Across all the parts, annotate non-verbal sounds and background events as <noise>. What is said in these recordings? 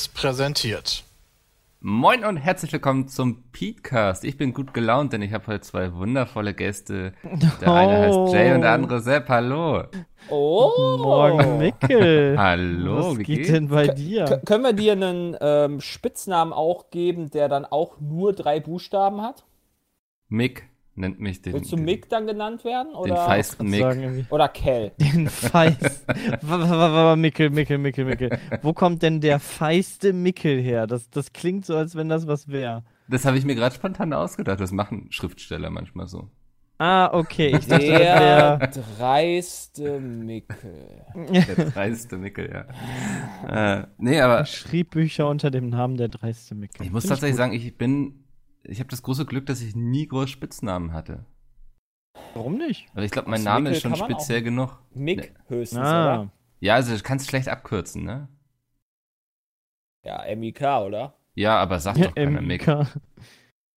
Seriös präsentiert. Moin und herzlich willkommen zum Petecast. Ich bin gut gelaunt, denn ich habe heute zwei wundervolle Gäste. Der <laughs> eine heißt Jay und der andere Sepp. Hallo. Oh, Morgen, Mickel. <laughs> Hallo, Was wie geht geht's? denn bei K dir? können wir dir einen ähm, Spitznamen auch geben, der dann auch nur drei Buchstaben hat? Mick nennt mich den. Willst du Mick dann genannt werden? Den Oder, feisten Mick. Sagen oder Kell? <laughs> Den Feist. Mickel, Mickel, Mickel, Mickel. Wo kommt denn der feiste Mickel her? Das, das klingt so, als wenn das was wäre. Das habe ich mir gerade spontan ausgedacht. Das machen Schriftsteller manchmal so. Ah, okay. Ich dachte, Der wäre. dreiste Mickel. Der dreiste Mickel, ja. äh, nee, aber Schrieb Bücher unter dem Namen der dreiste Mickel. ich muss Find tatsächlich gut. sagen, ich bin. Ich habe das große Glück, dass ich nie groß Spitznamen hatte. Warum nicht? Aber ich glaube, mein Aus Name Mickel ist schon speziell genug. Mick höchstens, Ah. oder? Ja, also du kannst schlecht abkürzen, ne? Ja, M-I-K, oder? Ja, aber sag Ja, doch keiner Mick.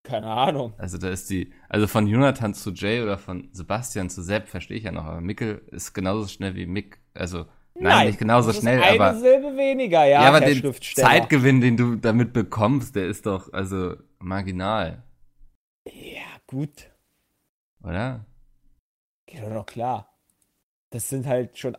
Keine Ahnung. Also da ist die, also von Jonathan zu Jay oder von Sebastian zu Sepp verstehe ich ja noch, aber Mickel ist genauso schnell wie Mick. Also nein, nicht genauso das schnell, ist eine aber Silbe weniger, ja, ja, aber Herr den. Zeitgewinn, den du damit bekommst, der ist doch also marginal, Ja, gut. oder? Geht doch noch klar. Das sind halt schon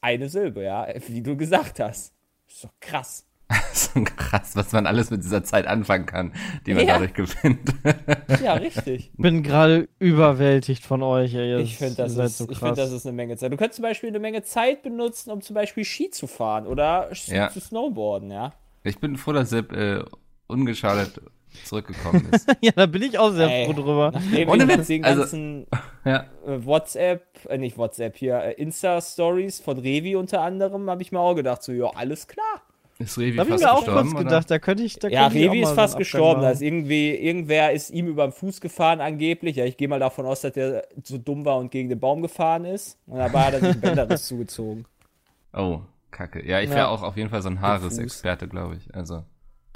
eine Silbe, ja, wie du gesagt hast. Ist doch krass. <laughs> so krass, was man alles mit dieser Zeit anfangen kann, die man Ja. dadurch gewinnt. <laughs> Ja, richtig. Bin gerade überwältigt von euch. Ey. Ich finde, das, ist, so ich find, das ist eine Menge Zeit. Du könntest zum Beispiel eine Menge Zeit benutzen, um zum Beispiel Ski zu fahren oder Ja. zu snowboarden, ja. ich bin froh, dass Sepp äh, ungeschadet zurückgekommen ist. <laughs> ja, da bin ich auch sehr Ey. froh drüber. Nachdem Ohne wir Witz, den also- ganzen <laughs> ja, äh, WhatsApp, äh, nicht WhatsApp hier, äh, Insta-Stories von Revi unter anderem, habe ich mir auch gedacht, so, ja, alles klar. ist Revi Da habe ich fast mir auch gestorben, kurz oder? gedacht, da könnte ich. Da Ja, ich Revi ist so fast einen gestorben. Da ist irgendwie, irgendwer ist ihm über den Fuß gefahren, angeblich. Ja, ich gehe mal davon aus, dass der so dumm war und gegen den Baum gefahren ist. Und dabei hat er sich ein Bänderriss <laughs> zugezogen. Oh, kacke. Ja, ich Ja. wäre auch auf jeden Fall so ein Haaresexperte, glaube ich. Also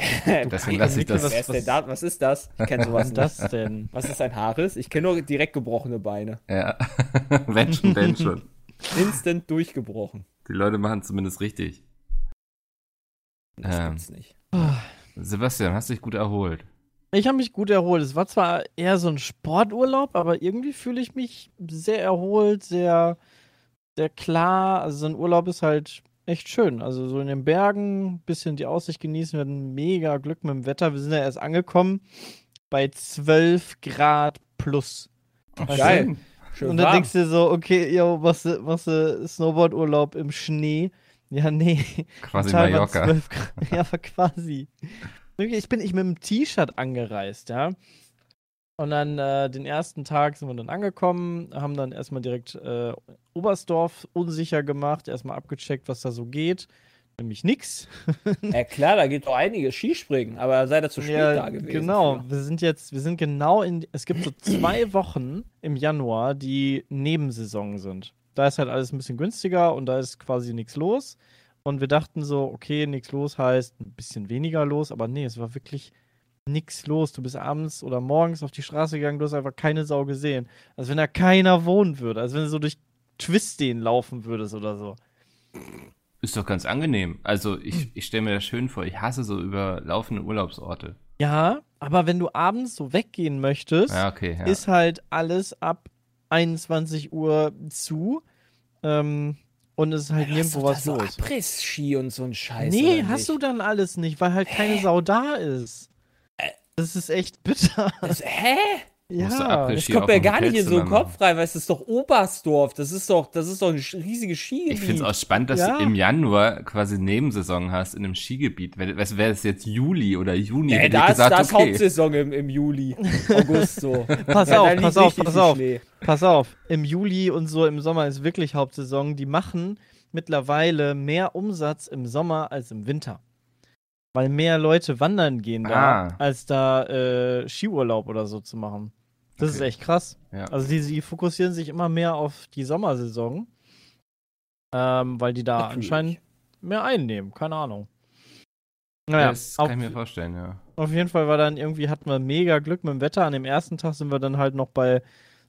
<laughs> deswegen lasse ich das. Wer ist da? Was ist das? Ich kenne Was sowas ist nicht. das denn? Was ist ein Haares? Ich kenne nur direkt gebrochene Beine. Ja, <laughs> wenn schon, denn schon. Instant durchgebrochen. Die Leute machen zumindest richtig. Das Ähm. gibt's nicht. Sebastian, hast dich gut erholt? Ich habe mich gut erholt. Es war zwar eher so ein Sporturlaub, aber irgendwie fühle ich mich sehr erholt, sehr, sehr klar. Also so ein Urlaub ist halt echt schön. Also so in den Bergen, bisschen die Aussicht genießen. Wir hatten mega Glück mit dem Wetter. Wir sind ja erst angekommen bei 12 Grad plus. Weißt Geil. du? Schön Und dann warm. denkst du dir so, okay, yo, machst du, machst du Snowboardurlaub im Schnee? Ja, nee. Quasi Mallorca. 12 Grad. <laughs> Ja, aber quasi. Ich bin ich mit dem T-Shirt angereist, ja. Und dann äh, den ersten Tag sind wir dann angekommen, haben dann erstmal direkt äh, Oberstdorf unsicher gemacht, erstmal abgecheckt, was da so geht. Nämlich nix. Ja klar, da geht doch einiges Skispringen, aber sei da zu spät da gewesen. genau. für. Wir sind jetzt, wir sind genau in, es gibt so zwei <clears throat> Wochen im Januar, die Nebensaison sind. Da ist halt alles ein bisschen günstiger und da ist quasi nichts los. Und wir dachten so, okay, nichts los heißt ein bisschen weniger los, aber nee, es war wirklich nichts los. Du bist abends oder morgens auf die Straße gegangen, du hast einfach keine Sau gesehen. Als wenn da keiner wohnen würde, als wenn du so durch Twistden laufen würdest oder so. Ist doch ganz angenehm. Also ich, ich stelle mir das schön vor. Ich hasse so überlaufende Urlaubsorte. Ja, aber wenn du abends so weggehen möchtest, Ja, okay. Ja. ist halt alles ab 21 Uhr zu. Ähm, und es ist halt nirgendwo was so los. Abriss-Ski und so ein Scheiß. Nee, oder hast nicht? du dann alles nicht, weil halt keine Sau da ist. Das ist echt bitter. Das, hä? Du ja. Das kommt mir gar nicht in so Hotelzimmer Kopf rein, weil es ist doch Oberstdorf. Das ist doch, das ist doch ein riesiges Skigebiet. Ich finde es auch spannend, dass Ja. du im Januar quasi Nebensaison hast in einem Skigebiet. Wäre es jetzt Juli oder Juni, Ey, da ist, gesagt, da ist okay. Hauptsaison im, im Juli, August so. <laughs> Pass Ja, auf, pass auf, pass auf. Schnee. Pass auf, im Juli und so im Sommer ist wirklich Hauptsaison. Die machen mittlerweile mehr Umsatz im Sommer als im Winter. Weil mehr Leute wandern gehen da, Ah. als da äh, Skiurlaub oder so zu machen. Das ist Okay. echt krass. Ja. Also die, die fokussieren sich immer mehr auf die Sommersaison, ähm, weil die da anscheinend mehr einnehmen. Keine Ahnung. Naja, das auf, kann ich mir vorstellen, ja. auf jeden Fall war dann irgendwie, hatten wir mega Glück mit dem Wetter. An dem ersten Tag sind wir dann halt noch bei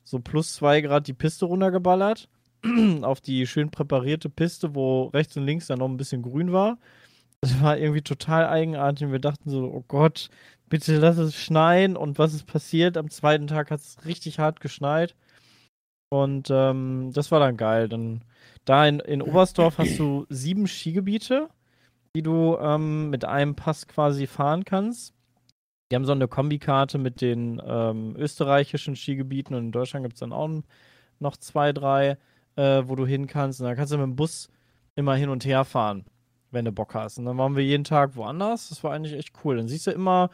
so plus zwei Grad die Piste runtergeballert. <clears throat> auf die schön präparierte Piste, wo rechts und links dann noch ein bisschen grün war. Das war irgendwie total eigenartig. Wir dachten so, oh Gott, bitte lass es schneien. Und was ist passiert? Am zweiten Tag hat es richtig hart geschneit. Und ähm, das war dann geil. Dann da in, in Oberstdorf hast du sieben Skigebiete, die du ähm, mit einem Pass quasi fahren kannst. Die haben so eine Kombikarte mit den ähm, österreichischen Skigebieten und in Deutschland gibt es dann auch noch zwei, drei, äh, wo du hin kannst. Und da kannst du mit dem Bus immer hin und her fahren, wenn du Bock hast. Und dann waren wir jeden Tag woanders. Das war eigentlich echt cool. Dann siehst du immer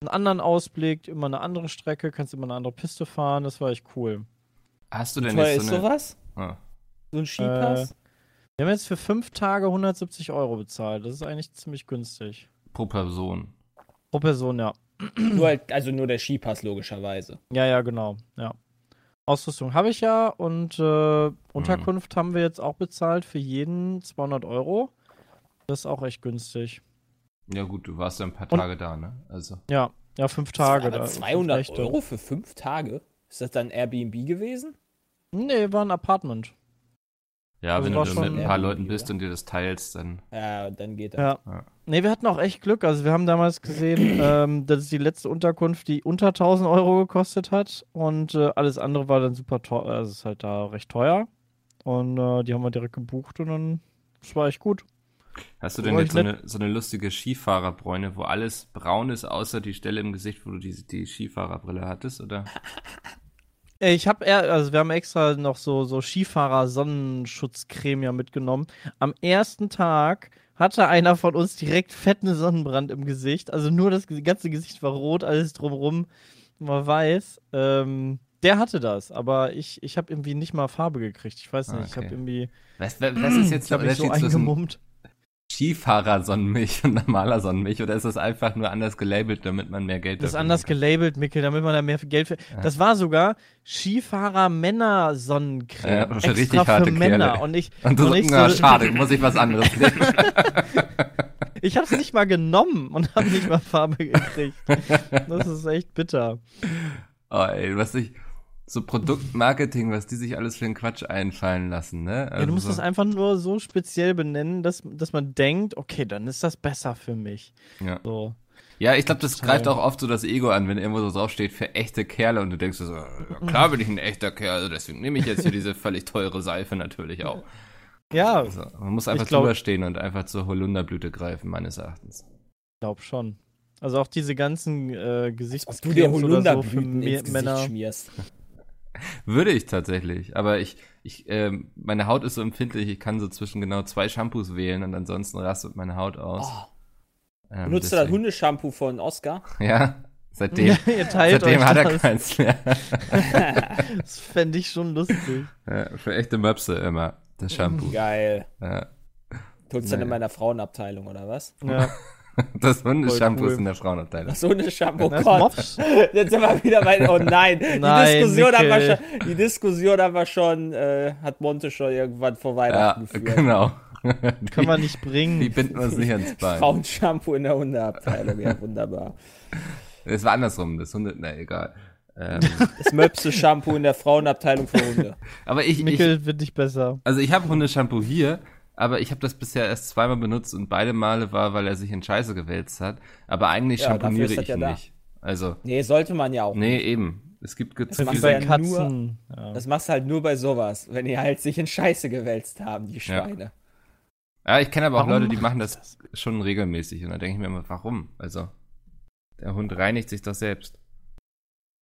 einen anderen Ausblick, immer eine andere Strecke, kannst immer eine andere Piste fahren. Das war echt cool. Hast du denn jetzt ist so eine. sowas? Ah. So ein Skipass? Wir haben jetzt für fünf Tage 170 Euro bezahlt. Das ist eigentlich ziemlich günstig. Pro Person. Pro Person, ja. <clears throat> nur halt, also nur der Skipass, logischerweise. Ja, ja, genau. Ja. Ausrüstung habe ich ja und äh, Unterkunft haben wir jetzt auch bezahlt für jeden 200 Euro. Das ist auch echt günstig. Ja, gut, du warst ja ein paar Und- Tage da, ne? Also. Ja, ja, fünf Tage. Aber da- 200 echt, Euro für fünf Tage? Ist das dann Airbnb gewesen? Nee, war ein Apartment. Ja, Also wenn du mit ein paar Leuten bist oder? und dir das teilst, dann. Ja, dann geht das. Ja. Ja. Nee, wir hatten auch echt Glück. Also wir haben damals gesehen, <clears throat> ähm, das ist die letzte Unterkunft, die unter 1000 Euro gekostet hat. Und äh, alles andere war dann super teuer. Also es ist halt da recht teuer. Und äh, die haben wir direkt gebucht und dann, das war echt gut. Hast du denn War jetzt ich so eine, so eine lustige Skifahrerbräune, wo alles braun ist, außer die Stelle im Gesicht, wo du die, die Skifahrerbrille hattest, oder? <laughs> Ich habe also wir haben extra noch so, so Skifahrer-Sonnenschutzcreme ja mitgenommen. Am ersten Tag hatte einer von uns direkt fetten Sonnenbrand im Gesicht. Also nur das ganze Gesicht war rot, alles drumrum war weiß. Ähm, der hatte das, aber ich, ich habe irgendwie nicht mal Farbe gekriegt. Ich weiß nicht, ich okay. habe irgendwie, Was, was ist jetzt ich mich so zwischen eingemummt. Skifahrer-Sonnenmilch und normaler Sonnenmilch? Oder ist das einfach nur anders gelabelt, damit man mehr Geld Das ist anders bekommt? gelabelt, Mikkel, damit man da mehr Geld für. Das war sogar Skifahrer-Männer-Sonnencreme. Ja, schon richtig extra für harte Männer. Kerle. Und ich, Und du und ich na, so- schade, muss ich was anderes <laughs> nehmen. Ich habe es nicht mal genommen und habe nicht mal Farbe gekriegt. Das ist echt bitter. oh, ey, was ich, so Produktmarketing, was die sich alles für einen Quatsch einfallen lassen, ne? ja, du musst so, das einfach nur so speziell benennen, dass, dass man denkt, okay, dann ist das besser für mich. ja. So. Ja, ich glaube, das greift auch oft so das Ego an, wenn irgendwo so draufsteht für echte Kerle und du denkst so, ja, klar bin ich ein echter Kerl, also deswegen nehme ich jetzt hier diese völlig teure Seife natürlich auch. Ja, Also, man muss einfach Ich glaub- drüber stehen und einfach zur Holunderblüte greifen, meines Erachtens. glaub schon. Also auch diese ganzen äh, Ob du dir so Holunderblüten Me- ins Gesicht Männer. schmierst. Würde ich tatsächlich, aber ich, ich, ähm, meine Haut ist so empfindlich, ich kann so zwischen genau zwei Shampoos wählen und ansonsten rastet meine Haut aus. Oh, Ähm, benutzt du das Hundershampoo von Oscar? <laughs> Ja, seitdem, Ja, <laughs> ihr teilt seitdem euch hat er das. keins mehr. <laughs> Das fände ich schon lustig. ja, für echte Möpse immer, das Shampoo. Geil. Ja. Tut's dann Naja. in meiner Frauenabteilung, oder was? Ja. Das Hundeshampoo cool. ist in der Frauenabteilung. So eine Shampoo, Das Gott. Jetzt sind wir wieder bei, oh nein, die Nein, Diskussion haben wir schon, die Diskussion haben wir schon, äh, hat Monte schon irgendwann vor Ja, Weihnachten geführt. genau. <laughs> Kann man nicht bringen. Die binden uns nicht ans Bein. Frauenshampoo in der Hundeabteilung, ja, wunderbar. Es war andersrum, das Hunde, na egal. Ähm, Das Möpse-Shampoo in der Frauenabteilung für Hunde. aber ich, ich, Mikkel wird nicht besser. also ich habe Hundeshampoo hier, aber ich habe das bisher erst zweimal benutzt und beide Male war, weil er sich in Scheiße gewälzt hat. Aber eigentlich Ja, schamponiere das ich ja ihn da. nicht. Also, Nee, sollte man ja auch. nee, eben. Es gibt ge- zu viele ja nur- Katzen. Ja. Das machst du halt nur bei sowas, wenn die halt sich in Scheiße gewälzt haben, die Schweine. Ja, ich kenne aber auch Warum Leute, die machen das schon regelmäßig. Und da denke ich mir immer, warum? Also, der Hund reinigt sich doch selbst.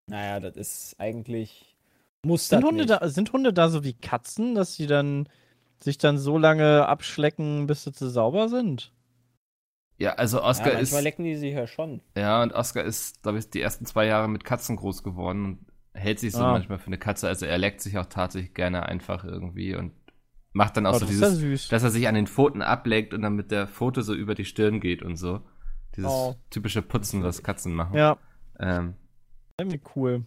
Naja, das ist eigentlich. Muss das Sind Hunde, nicht. da, sind Hunde da so wie Katzen, dass sie dann sich dann so lange abschlecken, bis sie zu sauber sind? Ja, also Ja, Oscar ist. manchmal lecken die sich ja schon. Ja, und Oscar ist, glaube ich, die ersten zwei Jahre mit Katzen groß geworden und hält sich so Ah. manchmal für eine Katze. Also er leckt sich auch tatsächlich gerne einfach irgendwie und macht dann auch Oh, so das ist ja dieses, süß. dass er sich an den Pfoten ableckt und dann mit der Pfote so über die Stirn geht und so. Dieses Oh. typische Putzen, was Katzen machen. Ja, Ähm, irgendwie cool.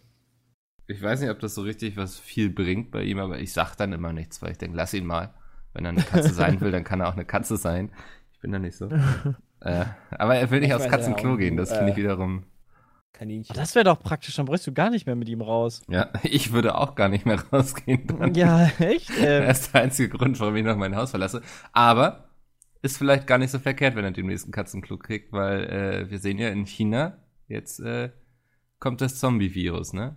ich weiß nicht, ob das so richtig was viel bringt bei ihm, aber ich sag dann immer nichts, weil ich denke, lass ihn mal. Wenn er eine Katze sein will, dann kann er auch eine Katze sein. Ich bin da nicht so. <laughs> äh, aber er will nicht Ich aufs Katzenklo gehen, das äh, finde ich wiederum. Kaninchen. Oh, das wäre doch praktisch, dann bräuchst du gar nicht mehr mit ihm raus. Ja, <laughs> ich würde auch gar nicht mehr rausgehen. Dann. <laughs> Ja, echt? Das Ähm, ist der einzige Grund, warum ich noch mein Haus verlasse. Aber ist vielleicht gar nicht so verkehrt, wenn er den nächsten Katzenklo kriegt, weil äh, wir sehen ja in China, jetzt äh, kommt das Zombie-Virus, ne?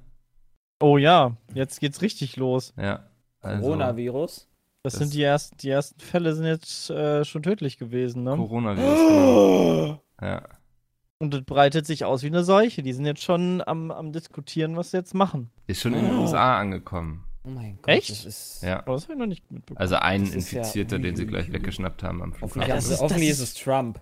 Oh ja, jetzt geht's richtig los. Ja. Also, Coronavirus. Das, Das- sind die ersten, die ersten Fälle sind jetzt äh, schon tödlich gewesen, ne? Coronavirus. genau. <gasps> Ja. Und das breitet sich aus wie eine Seuche. Die sind jetzt schon am, am diskutieren, was sie jetzt machen. Ist schon in den USA angekommen. Oh mein Gott. Echt? Das ist, Ja. Aber das habe ich noch nicht mitbekommen. Also ein ist ja- Infizierter, den sie gleich weggeschnappt haben am Flughafen. Ja, ist, das ist- hoffentlich das ist es Trump.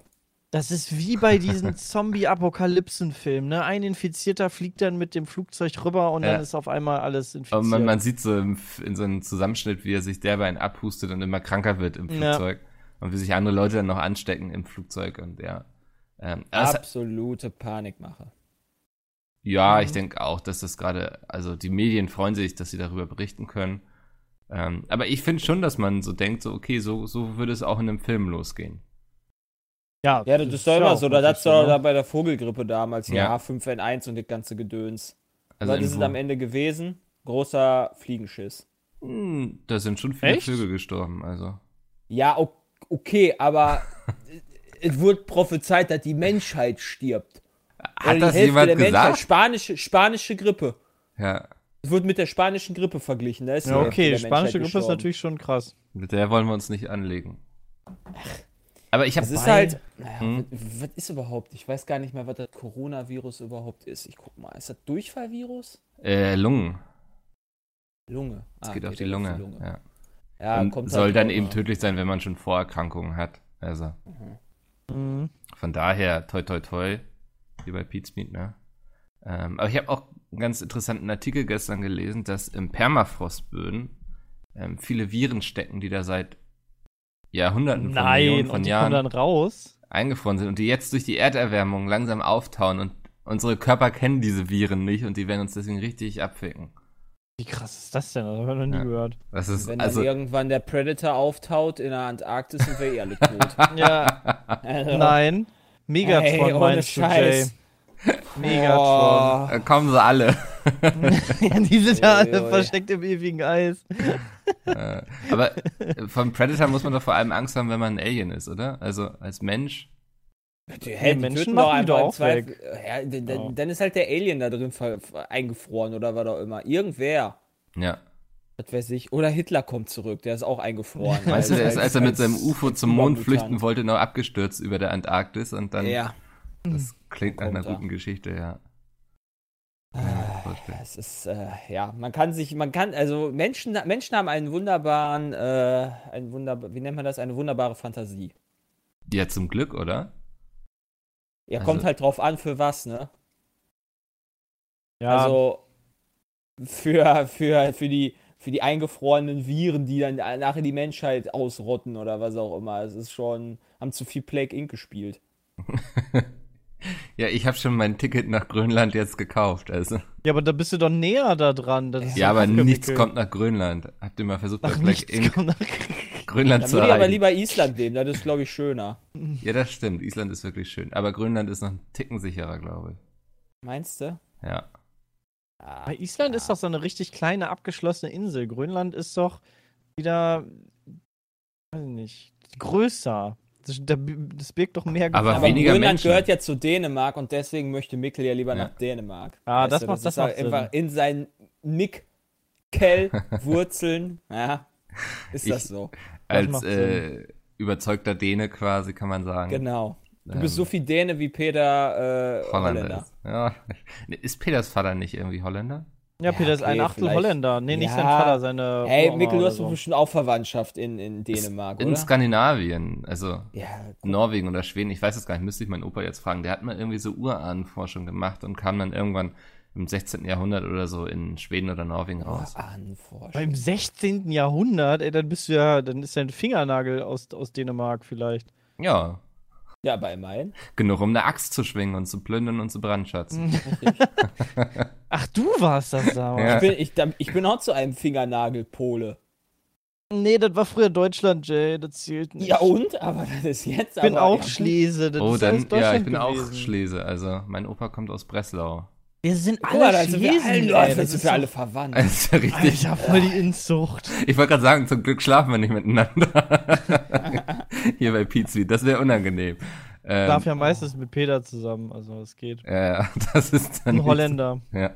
Das ist wie bei diesen <laughs> Zombie-Apokalypsen-Filmen, ne? Ein Infizierter fliegt dann mit dem Flugzeug rüber und Ja. dann ist auf einmal alles infiziert. Aber man, man sieht so im, in so einem Zusammenschnitt, wie er sich derweil einen abhustet und immer kranker wird im Ja. Flugzeug. Und wie sich andere Leute dann noch anstecken im Flugzeug und ja. Ähm, Absolute Panikmache. ja, Mhm. ich denke auch, dass das gerade, also die Medien freuen sich, dass sie darüber berichten können. Ähm, aber ich finde schon, dass man so denkt, so, okay, so, so würde es auch in einem Film losgehen. Ja, Ja, das ist doch immer so. Da wirklich hat's doch da bei der Vogelgrippe damals Ja. H5N1 und das ganze Gedöns. Also Was ist es am Ende gewesen? Großer Fliegenschiss. Hm, da sind schon viele Echt? Vögel gestorben, also. Ja, okay, aber <laughs> es wurde prophezeit, dass die Menschheit stirbt. Oder Hat die das Hälfte jemand der Menschheit. gesagt? Spanische, spanische Grippe. Ja, Es wird mit der spanischen Grippe verglichen. Da ist die Ja, okay, der spanische Grippe ist gestorben. natürlich schon krass. mit der wollen wir uns nicht anlegen. Aber ich habe Es ist halt, naja, Hm? was, was ist überhaupt? Ich weiß gar nicht mehr, was das Coronavirus überhaupt ist. Ich guck mal, ist das Durchfallvirus? äh, Lungen. Lunge. Es Ah, geht auf geht die ja Lunge. Ja. Ja, Und kommt soll halt dann eben tödlich sein, wenn man schon Vorerkrankungen hat. Also Mhm. von daher, toi toi toi, wie bei Pete's Meat, ne? Ähm, aber ich habe auch einen ganz interessanten Artikel gestern gelesen, dass im Permafrostböden ähm, viele Viren stecken, die da seit Jahrhunderten von Nein, Millionen von und die Jahren kommen dann raus. eingefroren sind und die jetzt durch die Erderwärmung langsam auftauen und unsere Körper kennen diese Viren nicht und die werden uns deswegen richtig abficken. Wie krass ist das denn? Das habe ich noch nie Ja. gehört. Das ist Wenn also dann irgendwann der Predator auftaut in der Antarktis, sind wir eh alle tot. <laughs> Ja, Also, nein. Megatron Ey, ohne meinst du, Jay. Scheiß. Megatron. da kommen sie alle. <laughs> Ja, die sind ja alle versteckt im ewigen Eis. Äh, aber äh, vom Predator muss man doch vor allem Angst haben, wenn man ein Alien ist, oder? Also als Mensch. Die, hey, die Menschen machen doch auch Zweifel- weg. Ja, dann, Ja. dann ist halt der Alien da drin eingefroren oder was auch immer. Irgendwer. Ja. Das weiß ich. Oder Hitler kommt zurück, der ist auch eingefroren. <laughs> Weißt du, der ist, als er mit seinem UFO zum Mond flüchten wollte, noch abgestürzt über der Antarktis und dann. Ja. Das klingt nach einer er. guten Geschichte, ja. Ah, vorstellen. Es ist, äh, ja, man kann sich, man kann, also Menschen, Menschen haben einen wunderbaren, äh, einen wunderbar, wie nennt man das, eine wunderbare Fantasie. Ja, zum Glück, oder? Ja, Also- kommt halt drauf an, für was, ne? Ja, Also für, für, für die für die eingefrorenen Viren, die dann nachher die Menschheit ausrotten oder was auch immer. Es ist schon, haben zu viel Plague Inc. gespielt. <laughs> Ja, ich habe schon mein Ticket nach Grönland jetzt gekauft, also. ja, aber da bist du doch näher da dran. Das ist Ja, aber nichts kommt nach Grönland. Habt ihr mal versucht, Ach, nach Black nichts Ink kommt nach Grönland Dann zu würde ich aber erreichen? lieber Island nehmen, das ist, glaube ich, schöner. Ja, das stimmt. Island ist wirklich schön. Aber Grönland ist noch ein Ticken sicherer, glaube ich. Meinst du? Ja. Ah, Bei Island ja. ist doch so eine richtig kleine, abgeschlossene Insel. Grönland ist doch wieder, weiß ich nicht, größer. Das, da- das birgt doch mehr Aber Aber weniger Grönland Menschen. gehört ja zu Dänemark und deswegen möchte Mikkel ja lieber Ja. nach Dänemark. Ah, das du, macht- das ist halt macht Sinn. einfach in seinen Nick-Kell-Wurzeln, <laughs> ja, ist das Ich- so. Als macht äh, überzeugter Däne quasi, kann man sagen. Genau. Du Ähm, bist so viel Däne wie Peter äh, Holländer. Holländer. Ist. Ja. <laughs> Ist Peters Vater nicht irgendwie Holländer? Ja, Peter ist ein okay, Achtel vielleicht. Holländer. Nee, nicht Ja. sein Vater, seine. Hey, Uroma Mikkel, du hast so. bestimmt auch Verwandtschaft in, in Dänemark, In oder? Skandinavien, also Ja, Norwegen oder Schweden, ich weiß es gar nicht, müsste ich meinen Opa jetzt fragen. Der hat mal irgendwie so Urahnenforschung gemacht und kam dann irgendwann im 16. Jahrhundert oder so in Schweden oder Norwegen raus. Anforschung. Beim 16. Jahrhundert, ey, dann bist du ja, dann ist dein Fingernagel aus, aus Dänemark vielleicht. Ja, Ja, aber immerhin. genug um eine Axt zu schwingen und zu plündern und zu brandschatzen. <laughs> Ach, du warst das da. Ja. Ich bin, ich, ich bin auch zu einem Fingernagel-Pole. Nee, das war früher Deutschland, Jay, das zählt nicht. Ja und? Aber das ist jetzt Ich bin aber, auch ja, Schlese. Das Oh, ist dann, ja, ich bin auch gewesen. Schlese. Also, mein Opa kommt aus Breslau. Wir sind Guck alle mal, da sind wir Schlesen, alle, ey, das sind wir alle verwandt. Das ist ja richtig. Alter, voll die Inzucht. Ich wollte gerade sagen, zum Glück schlafen wir nicht miteinander. <laughs> <laughs> Hier bei Pizza. Das wäre unangenehm. Ähm, Darf ja meistens mit Peter zusammen, also es geht. Ja, <laughs> das ist dann. Ein Holländer. So, ja.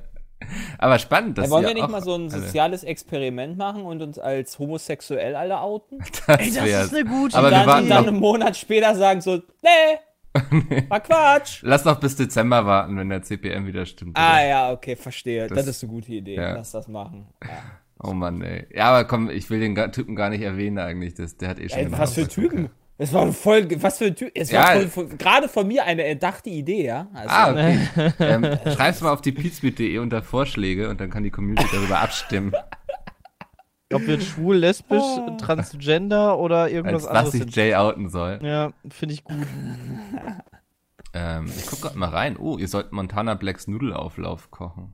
Aber spannend, dass Ja, wollen wir nicht auch mal so ein soziales Experiment machen und uns als homosexuell alle outen? <laughs> Das Ey, das wär's. ist eine gute Aber und wir dann, warten und dann einen Monat später sagen so, nee, war Quatsch. Lass noch bis Dezember warten, wenn der CPM wieder stimmt. Ah oder? ja, okay, verstehe. Das, Das- ist eine gute Idee. ja. Lass das machen. Ja. Oh Mann, ey. Ja, aber komm, ich will den Typen gar nicht erwähnen eigentlich. Das, der hat eh schon Ey, was für. Typen. Es war voll, was für ein Typ. Es Ja. war voll, voll, gerade von mir eine erdachte Idee, ja. Also, Ah, okay. ähm, schreib's mal auf die pizmeet.de unter Vorschläge und dann kann die Community darüber abstimmen, Ob wir jetzt schwul, lesbisch, Oh. transgender oder irgendwas als was anderes sich sind. Jay outen soll. Ja, finde ich gut. Ähm, ich guck grad mal rein. Oh, ihr sollt Montana Blacks Nudelauflauf kochen.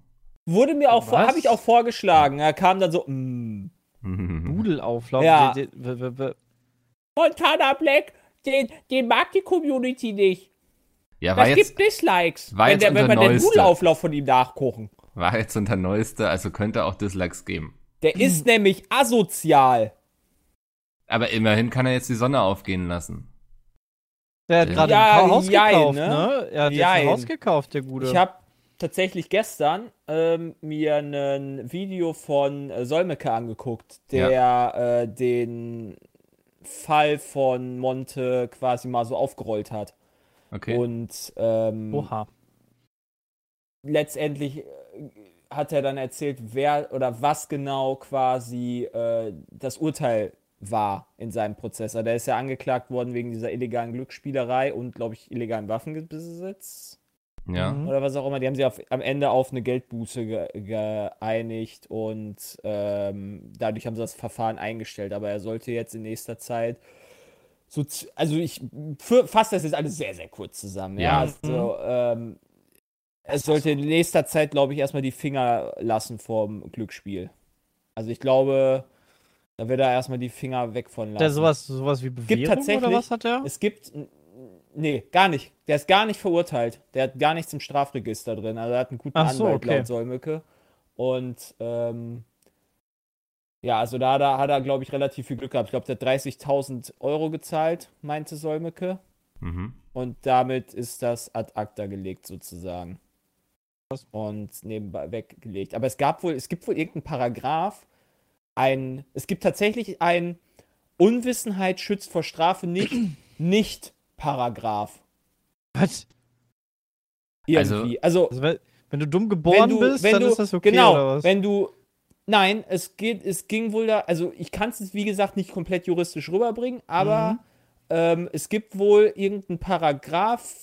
Wurde mir auch, habe ich auch vorgeschlagen. Er kam dann so, mm, Nudelauflauf. Ja. Montana Black, den, den mag die Community nicht. Ja, war Das jetzt, gibt Dislikes, war wenn, der, wenn wir den. Nudelauflauf von ihm nachgucken. war jetzt unter Neueste, also könnte auch Dislikes geben. Der ist nämlich asozial. Aber immerhin kann er jetzt die Sonne aufgehen lassen. Der hat Ja. gerade Ja, ein Haus jein, gekauft, ne? ne? Er hat jetzt ein Jein. Haus gekauft, der Gute. Ich habe tatsächlich gestern ähm, mir ein Video von äh, Solmecke angeguckt, der äh, den Fall von Monte quasi mal so aufgerollt hat. Okay. Und ähm, Oha. letztendlich äh, hat er dann erzählt, wer oder was genau quasi äh, das Urteil war in seinem Prozess. Also der ist ja angeklagt worden wegen dieser illegalen Glücksspielerei und, glaube ich, illegalen Waffenbesitz ja. Mhm. oder was auch immer. Die haben sich auf, am Ende auf eine Geldbuße ge geeinigt und ähm, dadurch haben sie das Verfahren eingestellt. Aber er sollte jetzt in nächster Zeit so, also ich fasse das jetzt alles sehr, sehr kurz zusammen. Ja, Ja. also ähm, es sollte in nächster Zeit, glaube ich, erstmal die Finger lassen vom Glücksspiel. Also ich glaube, da wird er erstmal die Finger weg von lassen. Der sowas, sowas wie Bewährung tatsächlich- oder was hat der? Es gibt. Nee, gar nicht. Der ist gar nicht verurteilt. Der hat gar nichts im Strafregister drin. Also er hat einen guten Ach so, Anwalt okay. laut Solmecke. Und ähm, ja, also da, da hat er, glaube ich, relativ viel Glück gehabt. Ich glaube, der hat 30.000 Euro gezahlt, meinte Solmecke. Mhm. Und damit ist das ad acta gelegt, sozusagen. Was? Und nebenbei weggelegt. Aber es gab wohl, es gibt wohl irgendeinen Paragraph, ein, es gibt tatsächlich ein Unwissenheit schützt vor Strafe nicht, <clears throat> nicht Paragraph. Was? Irgendwie. Also, Also, wenn, wenn du dumm geboren wenn du, bist, wenn dann du, ist das okay, genau, oder was? wenn du, nein, es geht, es ging wohl da, also ich kann es wie gesagt nicht komplett juristisch rüberbringen, aber Mhm. ähm, es gibt wohl irgendeinen Paragraph,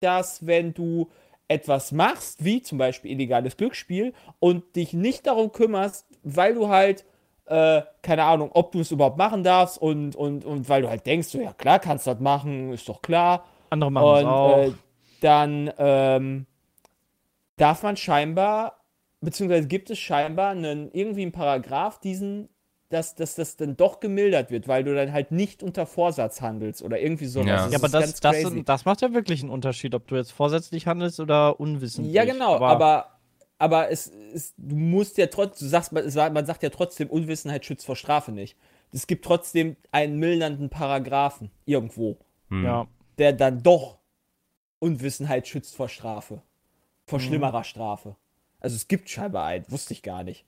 dass wenn du etwas machst, wie zum Beispiel illegales Glücksspiel und dich nicht darum kümmerst, weil du halt äh, keine Ahnung, ob du es überhaupt machen darfst und, und, und weil du halt denkst, so, ja klar, kannst du das machen, ist doch klar. Andere machen es Und auch. äh, dann ähm, darf man scheinbar, beziehungsweise gibt es scheinbar einen, irgendwie einen Paragraph, diesen, dass, dass das dann doch gemildert wird, weil du dann halt nicht unter Vorsatz handelst oder irgendwie sowas. Ja. Das ja, aber das, das, das macht ja wirklich einen Unterschied, ob du jetzt vorsätzlich handelst oder unwissentlich. Ja, genau, aber, aber, es, es, du musst ja trotzdem, du sagst, man, es war- man sagt ja trotzdem, Unwissenheit schützt vor Strafe nicht. Es gibt trotzdem einen mildernden Paragraphen irgendwo, Hm. Ja. der dann doch Unwissenheit schützt vor Strafe. Vor Mhm. schlimmerer Strafe. Also es gibt scheinbar einen, wusste ich gar nicht.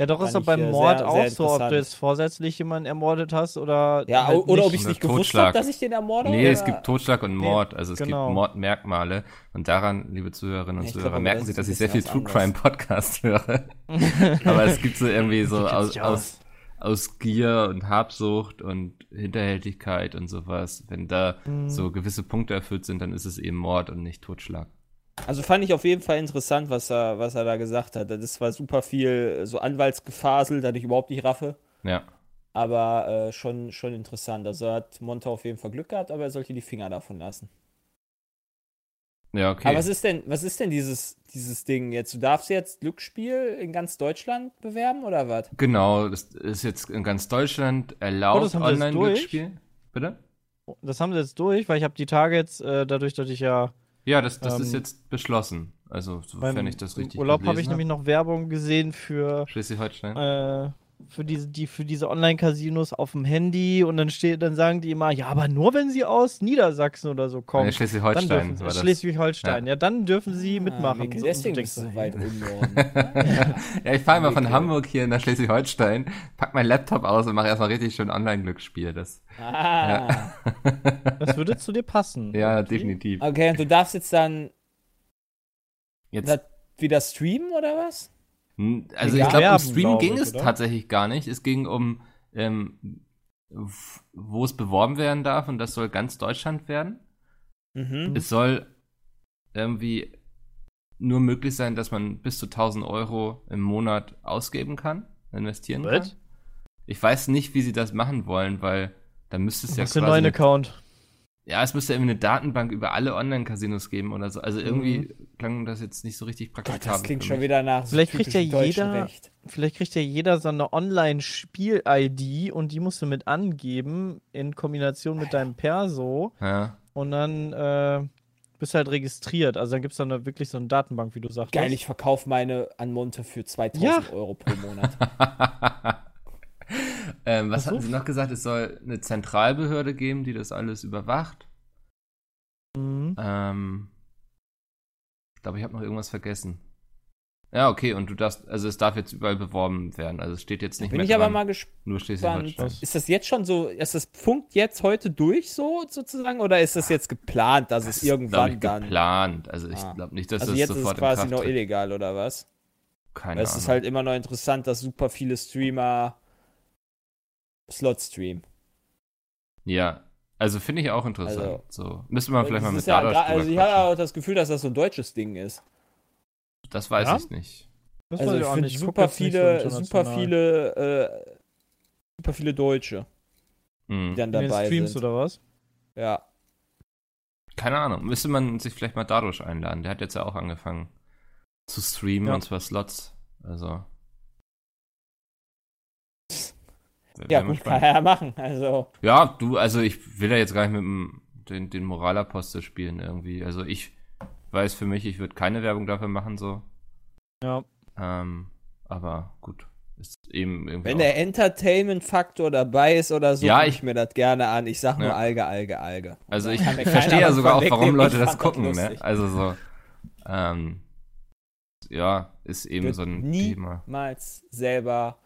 Ja, doch ist doch beim äh, Mord sehr- auch sehr so, ob du jetzt vorsätzlich jemanden ermordet hast oder. Ja, halt oder ob ich es nicht gewusst Totschlag. habe, dass ich den ermorde. Nee, oder? es gibt Totschlag und Mord, also es Genau. gibt Mordmerkmale. Und daran, liebe Zuhörerinnen und Ich Zuhörer, glaub, merken Sie, dass ich sehr viel True Crime Podcast <laughs> höre. <laughs> aber es gibt so irgendwie so <laughs> aus, aus, aus Gier und Habsucht und Hinterhältigkeit und sowas. Wenn da Mhm. so gewisse Punkte erfüllt sind, dann ist es eben Mord und nicht Totschlag. Also fand ich auf jeden Fall interessant, was er, was er da gesagt hat. Das war super viel so Anwaltsgefasel, das ich überhaupt nicht raffe. Ja. Aber äh, schon, schon interessant. Also hat Monte auf jeden Fall Glück gehabt, aber er sollte die Finger davon lassen. Ja, okay. Aber was ist denn, was ist denn dieses, dieses Ding jetzt? Du darfst jetzt Glücksspiel in ganz Deutschland bewerben oder was? genau, das ist jetzt in ganz Deutschland Oh, erlaubt, das haben wir jetzt Online-Glücksspiel. Bitte? Das haben sie jetzt durch, weil ich habe die Tage jetzt, äh, dadurch, dass ich ja Ja, das, das Ähm, ist jetzt beschlossen. Also, sofern ich das richtig Urlaub habe ich nämlich noch Werbung gesehen für Schleswig-Holstein. äh, für diese, die, für diese Online-Casinos auf dem Handy und dann steht, dann sagen die immer, ja, aber nur wenn sie aus Niedersachsen oder so kommen. Ja, Dann Schleswig-Holstein. Schleswig-Holstein, ja. dann dürfen sie Ah, mitmachen. So- deswegen so bist du so weit im Norden. <laughs> Ja, ich fahre immer von Okay. Hamburg hier nach Schleswig-Holstein, pack meinen Laptop aus und mache erstmal richtig schön Online-Glücksspiel. Das, Ah. <laughs> Das würde zu dir passen. ja, irgendwie. definitiv. Okay, und du darfst jetzt dann Jetzt, wieder streamen oder was? Also ich glaube, um Stream glaub ging es oder? tatsächlich gar nicht. Es ging um, ähm, wo es beworben werden darf und das soll ganz Deutschland werden. Mhm. Es soll irgendwie nur möglich sein, dass man bis zu 1000 Euro im Monat ausgeben kann, investieren What? kann. Ich weiß nicht, wie sie das machen wollen, weil da müsste es ja quasi einen neuen Account? Ja, es müsste irgendwie eine Datenbank über alle Online-Casinos geben oder so. Also irgendwie Mhm. klang das jetzt nicht so richtig Gott, praktikabel. das klingt schon wieder nach so Vielleicht kriegt ja jeder- Recht. Vielleicht kriegt ja jeder so eine Online-Spiel-ID und die musst du mit angeben in Kombination mit deinem Perso Ja. und dann äh, bist du halt registriert. Also dann gibt es dann eine, wirklich so eine Datenbank, wie du sagst. Geil, ich verkaufe meine Anmonte für 2000 Ja. Euro pro Monat. <laughs> ähm, was so. hatten sie noch gesagt? Es soll eine Zentralbehörde geben, die das alles überwacht. Mhm. Ähm, ich glaube, ich habe noch irgendwas vergessen. Ja, okay, und du darfst, also es darf jetzt überall beworben werden. Also es steht jetzt nicht Bin mehr ich aber dran, mal gespannt. Ist das jetzt schon so, ist das Punkt jetzt heute durch so sozusagen oder ist das jetzt geplant, dass Das es ist, irgendwann ich, dann. geplant. Also ich Ah. glaube nicht, dass Also das jetzt ist sofort es quasi noch illegal oder was? Keine Weil es Ahnung. ist halt immer noch interessant, dass super viele Streamer Slot streamen. ja, also finde ich auch interessant. Also- so müsste man vielleicht mal mit ja, drüber Also ich habe auch das Gefühl, dass das so ein deutsches Ding ist. Das weiß Ja? ich nicht. Das Also weiß ich auch finde super so viele, super viele, äh, super viele Deutsche, Hm. die dann In den dabei Streams sind. oder was? Ja. Keine Ahnung. Müsste man sich vielleicht mal Dadosch einladen. Der hat jetzt ja auch angefangen zu streamen Ja. und zwar Slots. Also. Ja, gut, kann spannend. er ja machen. Also, Ja, du, also ich will ja jetzt gar nicht mit dem, den, den Moralapostel spielen irgendwie. Also ich weiß für mich, ich würde keine Werbung dafür machen, so. Ja. Ähm, aber gut. Ist eben irgendwie. wenn der Entertainment-Faktor dabei ist oder so, Ja, ich- mir das gerne an. Ich sag nur Ja. Alge, Alge, Alge. Also Da ich kann <laughs> verstehe ja sogar auch, warum. Leute das gucken, ne? Also so. Ähm, ja, ist eben so ein Thema. niemals selber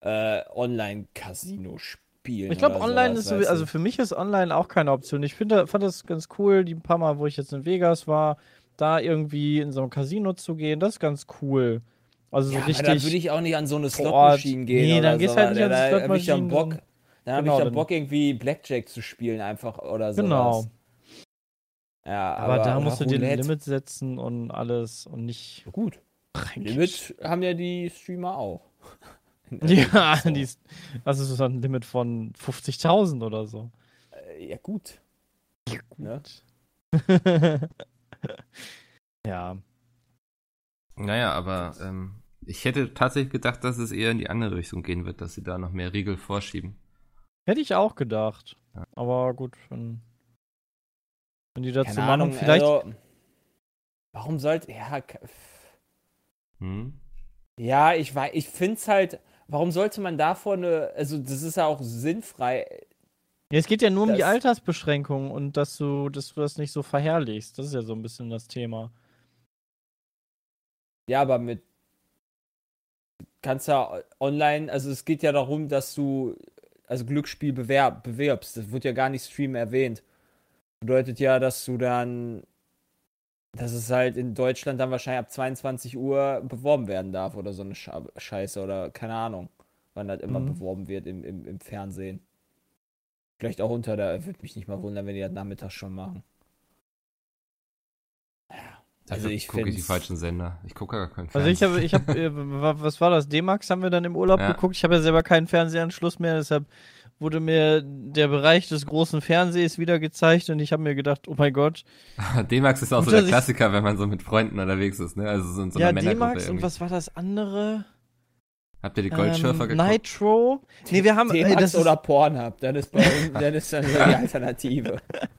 äh, Online-Casino spielen. Ich glaube, online sowas, ist, also für mich ist online auch keine Option. Ich finde, fand das ganz cool, die paar Mal, wo ich jetzt in Vegas war, da irgendwie in so ein Casino zu gehen, das ist ganz cool. Also so ja, aber dann richtig. würde ich auch nicht an so eine Slot-Maschine gehen. Nee, dann gehst so, halt nicht an die da hab ich ja Slot-Maschinen, Bock. dann- habe Genau, ich ja Bock, irgendwie Blackjack zu spielen, einfach oder so. genau. Ja, Aber, da oder musst du dir ein. Limit setzen und alles und nicht Gut. Limit haben ja die Streamer auch. <laughs> Ja, <laughs> So. die ist, also so ein Limit von 50.000 oder so. Äh, Ja, gut. Ne? <laughs> ja. Naja, aber ähm, ich hätte tatsächlich gedacht, dass es eher in die andere Richtung gehen wird, dass sie da noch mehr Riegel vorschieben. Hätte ich auch gedacht. Ja. Aber gut, wenn, wenn die dazu Ahnung, vielleicht. Also, warum sollte. Ja, Hm? ja ich weiß, ich finde es halt. Warum sollte man davor eine. Also, das ist ja auch sinnfrei. Ja, es geht ja nur um die Altersbeschränkung und dass du, dass du das nicht so verherrlichst. Das ist ja so ein bisschen das Thema. Ja, aber mit. Kannst ja online. Also, es geht ja darum, dass du. Also, Glücksspiel bewerb, bewirbst. Das wird ja gar nicht Stream erwähnt. Bedeutet ja, dass du dann. Dass es halt in Deutschland dann wahrscheinlich ab 22 Uhr beworben werden darf oder so eine Scheiße oder keine Ahnung, wann das immer Mhm. beworben wird im, im, im Fernsehen. Vielleicht auch unter der, würde mich nicht mal wundern, wenn die das nachmittags schon machen. Also ich gucke ich die falschen Sender. Ich gucke gar keinen Also ich habe, ich habe, äh, wa- was war das? D-Max haben wir dann im Urlaub Ja. geguckt. Ich habe ja selber keinen Fernsehanschluss mehr, deshalb wurde mir der Bereich des großen Fernsehs wieder gezeigt und ich habe mir gedacht, oh mein Gott. <laughs> D-Max ist auch so der Klassiker, wenn man so mit Freunden unterwegs ist, ne? Also so in so einer ja, Männergruppe D-Max und was war das andere? Habt ihr die Goldschürfer ähm, geguckt? Nitro? Nee, wir haben, D-Max das oder Pornhub, dann ist, bei uns, dann ist dann so die Alternative.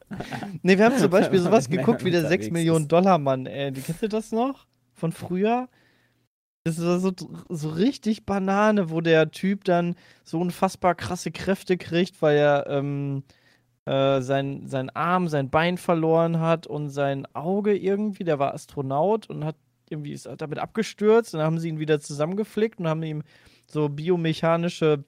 <laughs> nee, wir haben zum Beispiel <laughs> sowas geguckt wie der Männern 6 unterwegs Millionen. Dollar Mann. Ey, kennst du das noch? Von früher? Das war so, so richtig Banane, wo der Typ dann so unfassbar krasse Kräfte kriegt, weil er ähm, äh, sein, sein Arm, sein Bein verloren hat und sein Auge irgendwie, der war Astronaut und hat irgendwie ist damit abgestürzt und dann haben sie ihn wieder zusammengeflickt und haben ihm so biomechanische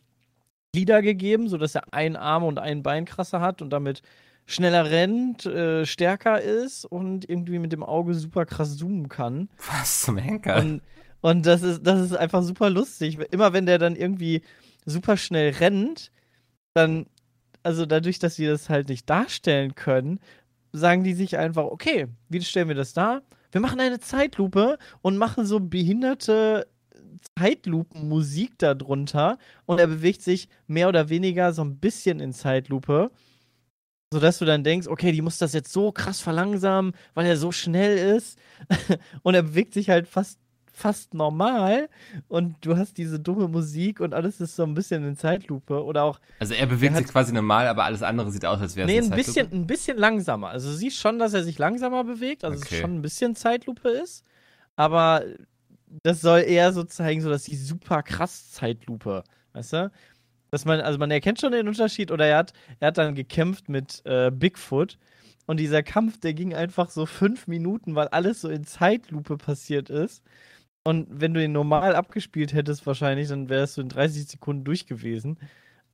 Glieder gegeben, sodass er ein Arm und ein Bein krasser hat und damit schneller rennt, äh, stärker ist und irgendwie mit dem Auge super krass zoomen kann. Was zum Henker? Und, und das ist, das ist einfach super lustig. Immer wenn der dann irgendwie super schnell rennt, dann, also dadurch, dass sie das halt nicht darstellen können, sagen die sich einfach, okay, wie stellen wir das dar? Wir machen eine Zeitlupe und machen so behinderte Zeitlupenmusik darunter und er bewegt sich mehr oder weniger so ein bisschen in Zeitlupe, sodass du dann denkst, okay, die muss das jetzt so krass verlangsamen, weil er so schnell ist <laughs> und er bewegt sich halt fast fast normal und du hast diese dumme Musik und alles ist so ein bisschen in Zeitlupe oder auch also er bewegt er sich quasi normal, aber alles andere sieht aus, als wäre es Nee, ein bisschen, ein bisschen langsamer. Also du siehst schon, dass er sich langsamer bewegt, also Okay. es schon ein bisschen Zeitlupe ist, aber das soll eher so zeigen, so dass die super krass Zeitlupe, weißt du? Dass man, also man erkennt schon den Unterschied oder er hat, er hat dann gekämpft mit äh, Bigfoot und dieser Kampf, der ging einfach so fünf Minuten, weil alles so in Zeitlupe passiert ist. Und wenn du ihn normal abgespielt hättest, wahrscheinlich, dann wärst du in 30 Sekunden durch gewesen.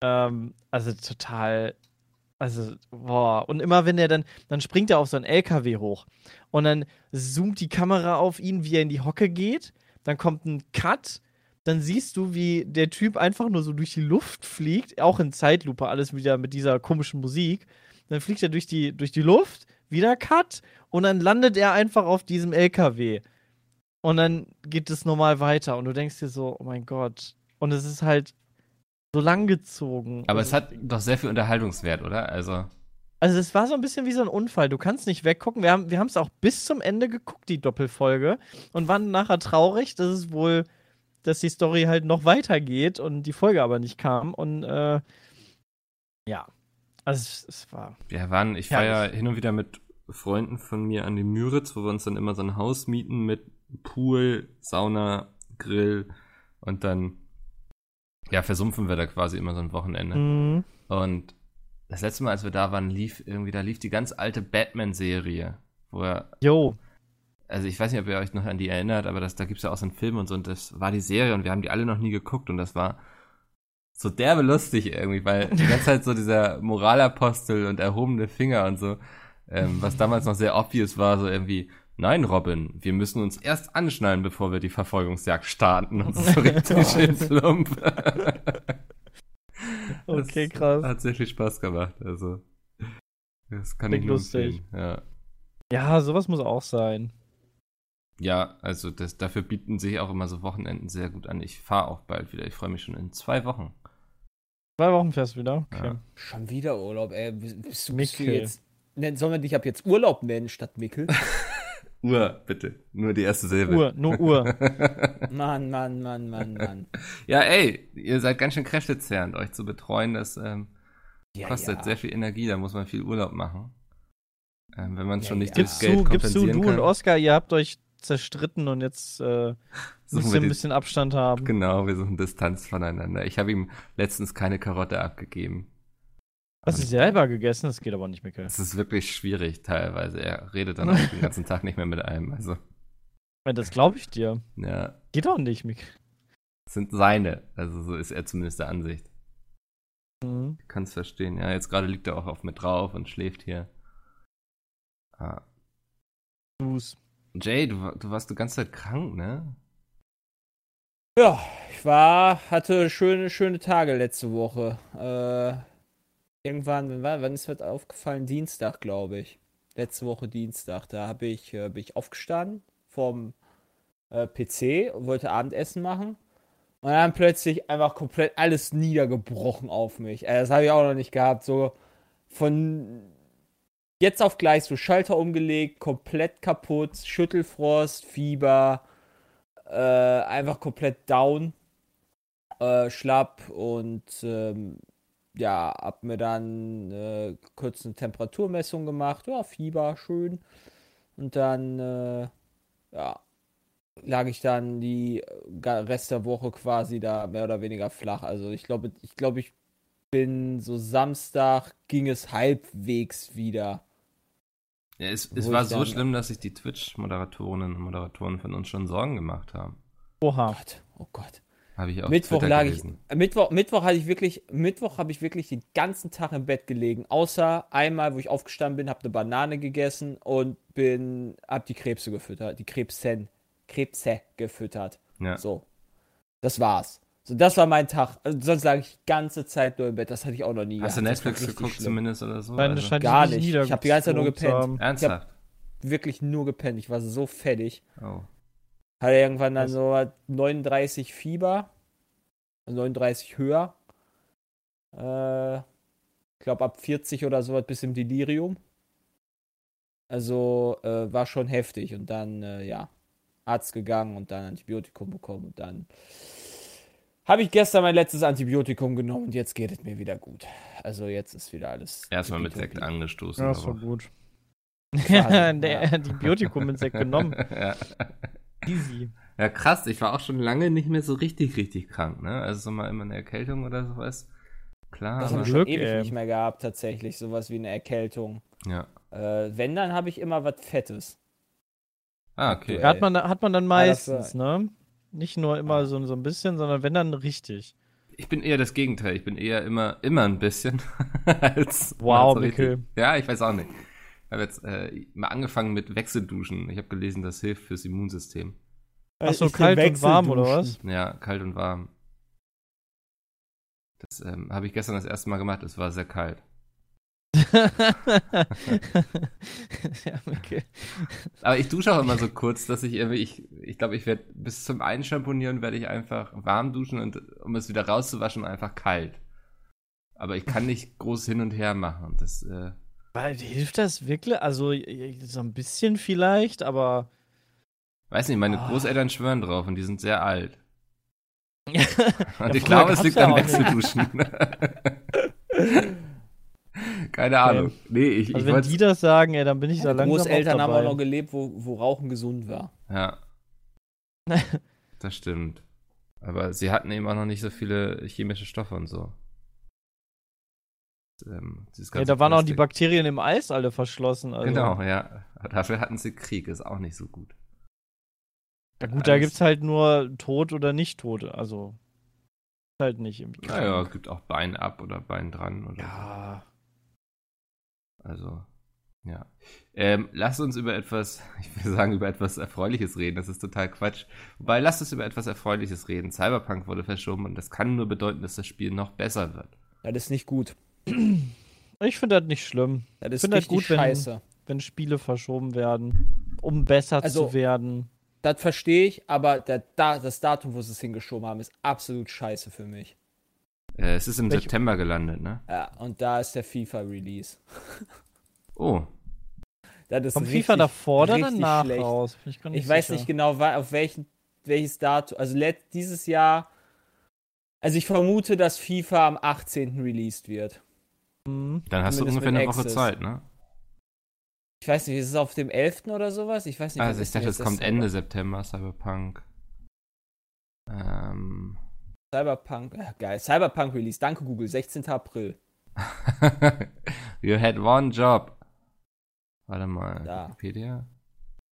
Ähm, also total, also, boah. Und immer wenn er dann, dann springt er auf so einen LKW hoch. Und dann zoomt die Kamera auf ihn, wie er in die Hocke geht. Dann kommt ein Cut. Dann siehst du, wie der Typ einfach nur so durch die Luft fliegt. Auch in Zeitlupe, alles wieder mit dieser komischen Musik. Dann fliegt er durch die, durch die Luft, wieder Cut. Und dann landet er einfach auf diesem LKW. Und dann geht es normal weiter. Und du denkst dir so, oh mein Gott. Und es ist halt so lang gezogen. Aber Also- es hat doch sehr viel Unterhaltungswert, oder? Also, also es war so ein bisschen wie so ein Unfall. Du kannst nicht weggucken. Wir haben wir es auch bis zum Ende geguckt, die Doppelfolge, und waren nachher traurig, dass es wohl, dass die Story halt noch weitergeht und die Folge aber nicht kam. Und äh, ja, also es, es war. wir waren, ich war ja hin und wieder mit Freunden von mir an die Müritz, wo wir uns dann immer so ein Haus mieten mit Pool, Sauna, Grill und dann, ja, versumpfen wir da quasi immer so ein Wochenende. Mhm. Und das letzte Mal, als wir da waren, lief irgendwie, da lief die ganz alte Batman-Serie, wo er, Jo, also ich weiß nicht, ob ihr euch noch an die erinnert, aber das, da gibt's ja auch so einen Film und so, und das war die Serie und wir haben die alle noch nie geguckt und das war so derbe lustig irgendwie, weil die ganze Zeit so dieser Moralapostel und erhobene Finger und so, ähm, was damals noch sehr obvious war, so irgendwie, nein, Robin, wir müssen uns erst anschnallen, bevor wir die Verfolgungsjagd starten und so richtig <laughs> schön plump. <laughs> okay, krass. Hat sehr viel Spaß gemacht, also. Das kann Klingt ich nur lustig. empfehlen. Ja. Ja, sowas muss auch sein. Ja, also das, dafür bieten sich auch immer so Wochenenden sehr gut an. Ich fahre auch bald wieder. Ich freue mich schon in zwei Wochen. Zwei Wochen fährst du wieder? Okay. Ja. Schon wieder Urlaub, ey. Bist, bist du Mickel. jetzt. Sollen wir dich ab jetzt Urlaub nennen statt Mickel? <laughs> Uhr, bitte. Nur die erste Silbe. Uhr, nur Uhr. <laughs> Mann, Mann, Mann, Mann, Mann. ja, ey, ihr seid ganz schön kräftezehrend. Euch zu betreuen, das ähm, Ja, kostet ja. sehr viel Energie. Da muss man viel Urlaub machen. Ähm, wenn man Ja, schon nicht ja. das Gibst Geld du, gibst du, kompensieren du und kann. Oscar, ihr habt euch zerstritten und jetzt äh, Suchen müsst wir ihr ein die- bisschen Abstand haben. Genau, wir suchen Distanz voneinander. Ich habe ihm letztens keine Karotte abgegeben. Hast du selber gegessen? Das geht aber nicht, Mikkel. Es ist wirklich schwierig teilweise. Er redet dann auch den ganzen Tag nicht mehr mit einem. Also, Ja, Das glaube ich dir. ja, Geht auch nicht, Mikkel. es sind seine. Also so ist er zumindest der Ansicht. Mhm. Ich kann es verstehen. Ja, jetzt gerade liegt er auch auf mir drauf und schläft hier. Ah. Du's. Jay, du, du warst die ganze Zeit krank, ne? Ja, ich war, hatte schöne, schöne Tage letzte Woche. Äh, irgendwann, wann, wann ist das aufgefallen? Dienstag, glaube ich. Letzte Woche Dienstag. Da habe ich, äh, bin ich aufgestanden vom äh, PC und wollte Abendessen machen. Und dann plötzlich einfach komplett alles niedergebrochen auf mich. Äh, das habe ich auch noch nicht gehabt. So von jetzt auf gleich so Schalter umgelegt, komplett kaputt, Schüttelfrost, Fieber, äh, einfach komplett down, äh, schlapp und ähm, ja, hab mir dann äh, kurz eine Temperaturmessung gemacht, ja, Fieber, schön. Und dann, äh, ja, lag ich dann die ga- Rest der Woche quasi da mehr oder weniger flach. Also ich glaube, ich glaube, ich bin so Samstag ging es halbwegs wieder. Ja, es, es war so schlimm, dass sich die Twitch-Moderatorinnen und Moderatoren von uns schon Sorgen gemacht haben. Oha. Gott, oh Gott. Habe ich auf Mittwoch Twitter lag gelesen. ich, Mittwoch, Mittwoch hatte ich wirklich, Mittwoch habe ich wirklich den ganzen Tag im Bett gelegen, außer einmal, wo ich aufgestanden bin, habe eine Banane gegessen und bin, habe die Krebse gefüttert, die Krebsen, Krebse gefüttert. Ja. So, das war's. So, das war mein Tag. Also, sonst lag ich die ganze Zeit nur im Bett. Das hatte ich auch noch nie. Hast du gehabt. Netflix geguckt schlimm. zumindest oder so? Nein, das Also- scheint Gar nicht. Ich hab die ganze Zeit nur gepennt. Ernsthaft? Wirklich nur gepennt. Ich war so fertig. Oh. Hatte irgendwann dann Was? so 39 Fieber. 39 höher. Äh, ich glaube ab 40 oder so bis im Delirium. Also äh, war schon heftig. Und dann, äh, ja, Arzt gegangen und dann Antibiotikum bekommen. Und dann habe ich gestern mein letztes Antibiotikum genommen und jetzt geht es mir wieder gut. Also jetzt ist wieder alles. Erstmal mit. Sekt angestoßen. Ja, das war gut. <laughs> <laughs> Quasi, Der ja. Antibiotikum mit Sekt genommen. <laughs> ja. Easy. ja, krass. Ich war auch schon lange nicht mehr so richtig, richtig krank, ne? Also so mal immer eine Erkältung oder sowas. Klar, Das habe ich schon ewig ey. nicht mehr gehabt, tatsächlich. Sowas wie eine Erkältung. ja. Äh, wenn, dann habe ich immer was Fettes. Ah, okay. Ja. Hat man, hat man dann Ja, meistens, ne? Nicht nur immer so, so ein bisschen, sondern wenn dann richtig. Ich bin eher das Gegenteil. Ich bin eher immer, immer ein bisschen <laughs> als. Wow, als Mikkel. Ja, ich weiß auch nicht. Ich habe jetzt äh, mal angefangen mit Wechselduschen. Ich habe gelesen, das hilft fürs Immunsystem. Ach so, kalt und warm, oder was? Ja, kalt und warm. Das ähm, habe ich gestern das erste Mal gemacht. Es war sehr kalt. <laughs> ja, Mikkel. Aber ich dusche auch immer so kurz, dass ich irgendwie, ich ich, glaube, ich werde bis zum Einschamponieren werde ich einfach warm duschen und um es wieder rauszuwaschen, einfach kalt. Aber ich kann nicht groß hin und her machen. Das, äh, Weil, hilft das wirklich? Also, so ein bisschen vielleicht, aber. weiß nicht, meine Ah. Großeltern schwören drauf und die sind sehr alt. <laughs> Und Ja, ich glaube, es liegt ja nicht. Wechselduschen. <laughs> Keine Ahnung. Nee, ich, Also, ich wenn die das sagen, ey, dann bin ich da Meine langsam Großeltern auch haben auch noch gelebt, wo, wo Rauchen gesund war. Ja. <laughs> Das stimmt. Aber sie hatten eben auch noch nicht so viele chemische Stoffe und so. Ähm, Ja, da waren auch die. Bakterien im Eis alle verschlossen. Also. Genau, ja. Aber Dafür hatten sie Krieg, ist auch nicht so gut. Ja, gut, da Alles- gibt's halt nur tot oder nicht tot. Also. Halt nicht im Naja, es gibt auch Bein ab oder Bein dran oder Ja. so. Also, ja. Ähm, lasst uns über etwas, <laughs> ich will sagen, über etwas Erfreuliches reden. Das ist total Quatsch. Wobei, lasst uns über etwas Erfreuliches reden. Cyberpunk wurde verschoben und das kann nur bedeuten, dass das Spiel noch besser wird. Das ist nicht gut. Ich finde das nicht schlimm, Das ist find das richtig gut, wenn- scheiße. wenn Spiele verschoben werden, um besser Also- zu werden. Das verstehe ich, aber der, da, das Datum, wo sie es hingeschoben haben, ist absolut scheiße für mich. Äh, es ist im Welch- September gelandet, ne? Ja, und da ist der FIFA-Release. Oh, Das ist Kommt richtig, FIFA davor oder danach schlecht. raus? Ich Ich weiß nicht genau, auf welchen, welches Datum. Also dieses Jahr. Also ich vermute, dass FIFA am 18. released wird. Mhm. dann hast du Zumindest ungefähr mit eine Woche Access. Zeit, ne? Ich weiß nicht, ist es auf dem 11. oder sowas? Ich weiß nicht. Also ich dachte, es kommt Ende September, Cyberpunk. Ähm. Cyberpunk. Äh, geil. Cyberpunk Release. Danke, Google. 16. April. <laughs> you had one job. Warte mal, Da. Wikipedia?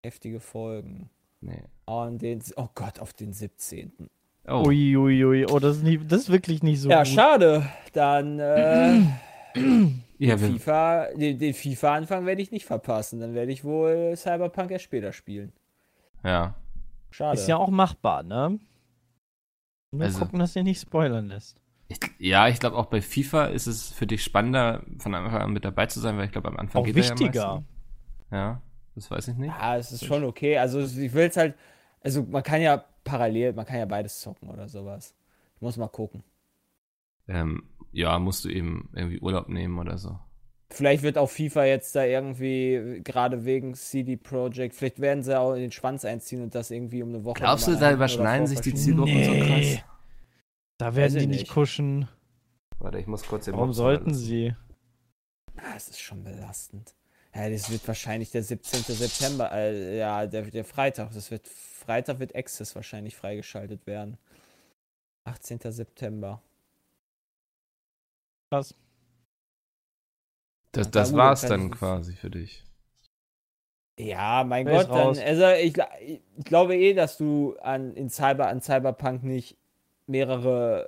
Heftige Folgen. Nee. Und den, oh Gott, auf den 17. Oh, Ui, ui, ui. Oh, das ist, nicht, das ist wirklich nicht so ja, gut. schade. Dann äh, <clears throat> ja, wir, FIFA, den, den FIFA-Anfang werde ich nicht verpassen. Dann werde ich wohl Cyberpunk erst später spielen. ja. Schade. Ist ja auch machbar, ne? Nur Also- gucken, dass ihr nicht spoilern lässt. Ich, ja, ich glaube auch bei FIFA ist es für dich spannender, von Anfang an mit dabei zu sein, weil ich glaube am Anfang Auch geht wichtiger. er ja, ja, das weiß ich nicht. Ja, es ist schon okay. Also ich will es halt, also man kann ja parallel, man kann ja beides zocken oder sowas. Ich muss mal gucken. Ähm, ja, musst du eben irgendwie Urlaub nehmen oder so. Vielleicht wird auch FIFA jetzt da irgendwie, gerade wegen CD Projekt, vielleicht werden sie auch in den Schwanz einziehen und das irgendwie um eine Woche. Glaubst du, da überschneiden sich die. Zielgruppen so Nee. krass? Da werden die nicht kuschen. Warte, ich muss kurz den Warum Mops sollten lassen. sie? Ah, es ist schon belastend. Ja, das wird wahrscheinlich der 17. September, äh, ja, der, der Freitag, das wird Freitag wird Access wahrscheinlich freigeschaltet werden. 18. September. Krass. Das, Ja, das gut, war's dann es- quasi für dich. Ja, mein Gott, dann, also ich, ich glaube eh, dass du an, in Cyber, an Cyberpunk nicht mehrere,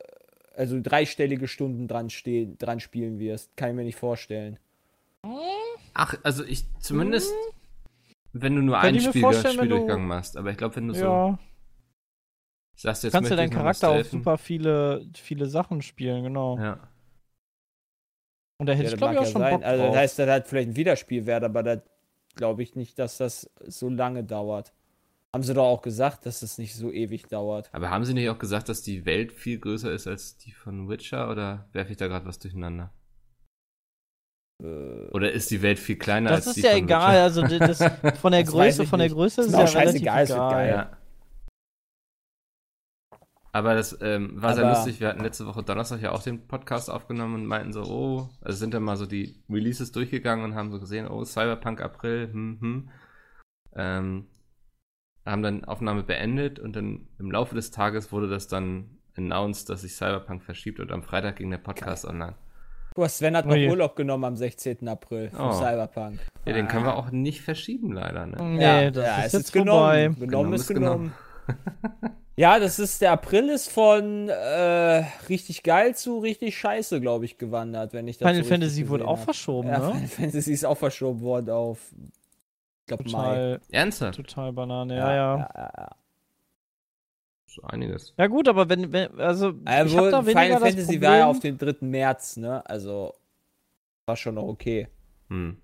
also dreistellige Stunden dran, stehen, dran spielen wirst. Kann ich mir nicht vorstellen. Ach, also ich zumindest, wenn du nur Kann einen ich mir Spiel, vorstellen, wenn Spieldurchgang du- machst. Aber ich glaube, wenn du so, Ja, sagst jetzt kannst du deinen ich Charakter auch super viele, viele Sachen spielen, genau. Ja. Und da hätte Ja, ich, das glaube ich, auch ja schon sein. Bock Also drauf. das heißt, das hat vielleicht ein Wiederspielwert, aber das glaube ich nicht, dass das so lange dauert. Haben sie doch auch gesagt, dass das nicht so ewig dauert. Aber haben sie nicht auch gesagt, dass die Welt viel größer ist als die von Witcher? Oder werfe ich da gerade was durcheinander? Äh, Oder ist die Welt viel kleiner das als die ist ja von egal, Witcher? also das, das von der Das Größe, von der. Größe Ist ist ja relativ scheißegal, es wird egal. geil. Ja. Aber das ähm, war sehr Aber- lustig. Wir hatten letzte Woche Donnerstag ja auch den Podcast aufgenommen und meinten so, oh, also sind dann mal so die Releases durchgegangen und haben so gesehen, oh, Cyberpunk April, hm, hm. Ähm, haben dann Aufnahme beendet und dann im Laufe des Tages wurde das dann announced, dass sich Cyberpunk verschiebt und am Freitag ging der Podcast online. Guck mal, Sven hat noch Oh. Urlaub genommen am 16. April für Oh. Cyberpunk. Ja, den Ah. können wir auch nicht verschieben, leider, ne? Nee, Ja, das ja, ist es jetzt ist genommen. Genommen, Genommen ist ist genommen. Ja, das ist der April ist von äh, richtig geil zu richtig scheiße, glaube ich, gewandert, wenn ich das Final so Fantasy wurde auch hab. verschoben, Ja, ne? Final Fantasy ist auch verschoben worden auf ich glaube Mai. Total, Ernsthaft? total Banane, ja, ja. ja, ja, ja. So einiges. Ja gut, aber wenn, wenn also ich Also, hab da weniger Final das Fantasy Problem, war ja auf den 3. März, ne? Also war schon noch okay. Hm.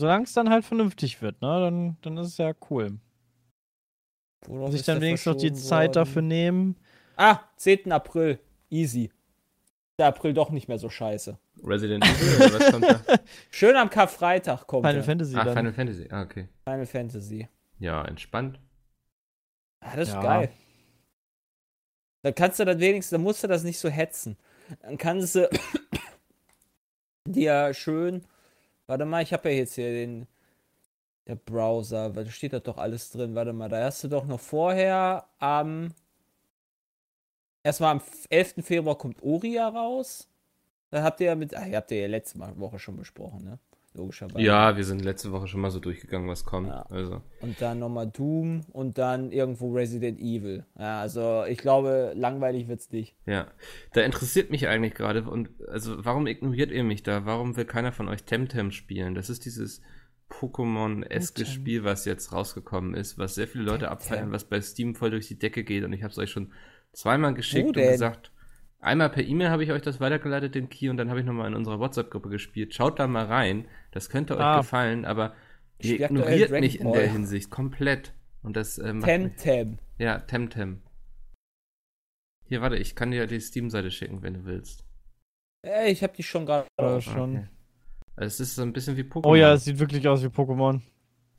solange es dann halt vernünftig wird, ne, dann, dann ist es ja cool. Worauf Sich ist dann wenigstens noch die verschoben Zeit worden? dafür nehmen. Ah, 10. April. Easy. Der April doch nicht mehr so scheiße. Resident Evil, oder was kommt da? <laughs> Schön am Karfreitag kommt Final er. Fantasy Ah, dann. Final Fantasy, ah, okay. Final Fantasy. Ja, entspannt. Ah, das ist Ja. geil. Dann kannst du das wenigstens, dann musst du das nicht so hetzen. Dann kannst du <coughs> dir schön, warte mal, ich habe ja jetzt hier den der Browser, da steht da doch alles drin. Warte mal, da hast du doch noch vorher am erstmal am 11. Februar kommt Oria raus. Da habt ihr ja mit, ah, ihr habt ihr ja letzte Woche schon besprochen, ne? Logischerweise. Ja, wir sind letzte Woche schon mal so durchgegangen, was kommt. Ja. Also, Und dann nochmal Doom und dann irgendwo Resident Evil. Ja, also ich glaube, langweilig wird's nicht. ja. Da interessiert mich eigentlich gerade, und also warum ignoriert ihr mich da? Warum will keiner von euch Temtem spielen? Das ist dieses Pokémon-eske Temtem. Spiel, was jetzt rausgekommen ist, was sehr viele Leute abfeiern, was bei Steam voll durch die Decke geht. Und ich habe es euch schon zweimal geschickt und gesagt, einmal per E-Mail habe ich euch das weitergeleitet, den Key, und dann habe ich nochmal in unserer WhatsApp-Gruppe gespielt. Schaut da mal rein. Das könnte euch Ah. gefallen, aber ihr ignoriert mich in der Hinsicht komplett. Und das äh, Temtem. Ja, Temtem. Hier, warte, ich kann dir die Steam-Seite schicken, wenn du willst. Äh, ich habe die schon gerade. Ja, auf. schon. Also es ist so ein bisschen wie Pokémon. Oh ja, es sieht wirklich aus wie Pokémon.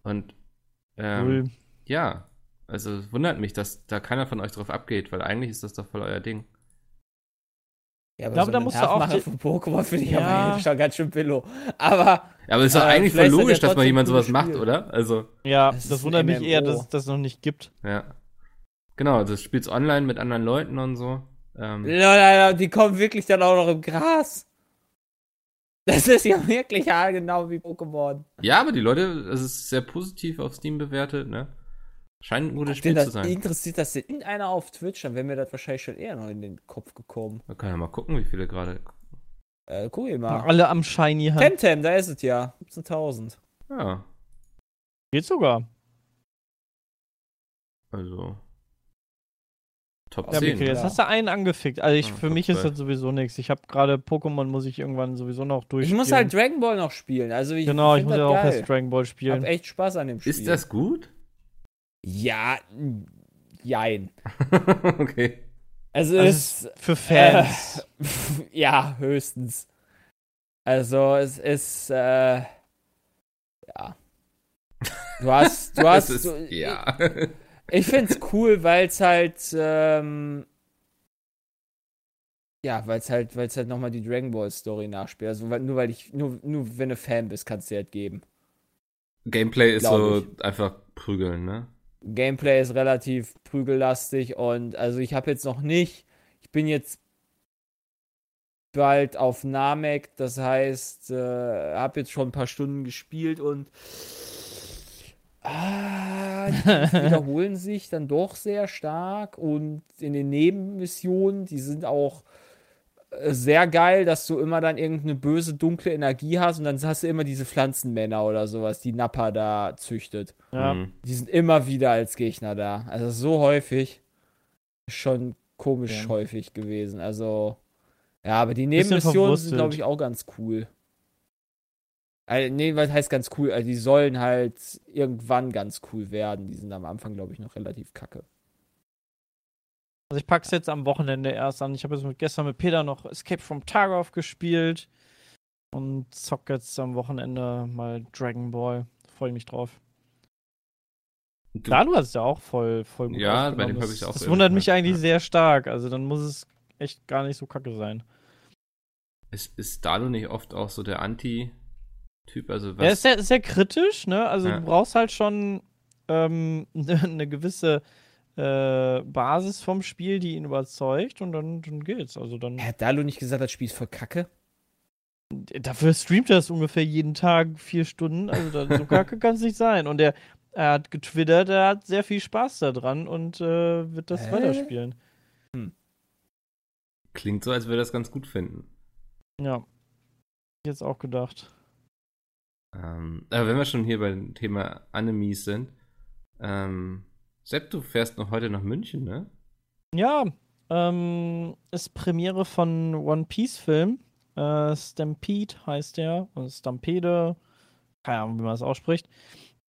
Und ähm, Cool. ja, also es wundert mich, dass da keiner von euch drauf abgeht, weil eigentlich ist das doch voll euer Ding. Ja, aber glaube, so da musst du auch von Pokémon finde ich Ja. aber schon ganz schön billo. Aber Ja, aber es ist doch Äh, eigentlich voll logisch, ja dass mal jemand sowas cooles macht, Spiel. oder? Also, Ja, Das das, wundert mich eher, dass es das noch nicht gibt. ja. Genau, also das spielst online mit anderen Leuten und so. Ähm, Leute, die kommen wirklich dann auch noch im Gras. Das ist ja wirklich genau wie Pokémon. ja, aber die Leute, es ist sehr positiv auf Steam bewertet, ne? Scheint ein gutes Den Spiel das, zu sein. interessiert das denn irgendeiner auf Twitch? Dann wäre mir das wahrscheinlich schon eher noch in den Kopf gekommen. Wir können ja mal gucken, wie viele gerade. Äh, guck ich mal. Alle am Shiny Hand. Temtem, da ist es ja. 17.000. Ja, Geht sogar. also. Top Ja, 10. Mikkel, jetzt ja. hast du einen angefickt. Also ich, Ah, für mich ist 12. das sowieso nichts. Ich habe gerade Pokémon, muss ich irgendwann sowieso noch Ich durchspielen. muss halt Dragon Ball noch spielen. Also ich Genau, ich muss ja das auch erst Dragon Ball Ich hab spielen. echt Spaß an dem Spiel. Ist das gut? Ja, jein. <laughs> okay. Also, Also es es Für Fans. Äh, <laughs> ja, höchstens. Also es ist äh, ja. Du hast, du <laughs> hast, ist, du, ja. Ich find's cool, weil es halt, ähm, ja, weil es halt, weil es halt nochmal die Dragon Ball Story nachspielt. Also weil, nur weil ich, nur, nur wenn du Fan bist, kannst du dir halt geben. Gameplay ist so einfach prügeln, ne? Gameplay ist relativ prügellastig und also ich habe jetzt noch nicht, ich bin jetzt bald auf Namek, das heißt, äh, habe jetzt schon ein paar Stunden gespielt und ah, die Kämpfe wiederholen sich dann doch sehr stark und in den Nebenmissionen, die sind auch äh, sehr geil, dass du immer dann irgendeine böse, dunkle Energie hast und dann hast du immer diese Pflanzenmänner oder sowas, die Nappa da züchtet. Ja. Mhm. Die sind immer wieder als Gegner da. Also so häufig. Schon komisch Ja. häufig gewesen. Also, ja, aber die Nebenmissionen sind, glaube ich, auch ganz cool. Also, nee, was heißt ganz cool? Also, die sollen halt irgendwann ganz cool werden. Die sind am Anfang, glaube ich, noch relativ kacke. Also ich pack's jetzt am Wochenende erst an. Ich habe jetzt mit, gestern mit Peter noch Escape from Tarkov gespielt und zock jetzt am Wochenende mal Dragon Ball. Freue mich drauf. Du, Da, du hast es ja auch voll, voll gut Ja, bei dem hab Das- ich's auch Das wundert mich gemacht, eigentlich ja. sehr stark. Also dann muss es echt gar nicht so kacke sein. ist, ist Dalo nicht oft auch so der Anti-Typ? Also was? Er ist sehr, sehr kritisch, ne? Also Ja. du brauchst halt schon ähm, <laughs> eine gewisse äh, Basis vom Spiel, die ihn überzeugt und dann, dann geht's. Also dann. Hat Dalu nicht gesagt, das Spiel ist voll kacke? Dafür streamt er es ungefähr jeden Tag vier Stunden. Also da, so kacke <laughs> kann es nicht sein. Und er, er hat getwittert, er hat sehr viel Spaß daran und äh, wird das Hä? weiterspielen. Klingt so, als würde er das ganz gut finden. Ja. Jetzt auch gedacht. Ähm, aber wenn wir schon hier beim Thema Animes sind, ähm, Sepp, du fährst noch heute nach München, ne? Ja, ähm, ist Premiere von One Piece Film. Äh, Stampede heißt der. Und Stampede. Keine Ahnung, wie man das ausspricht.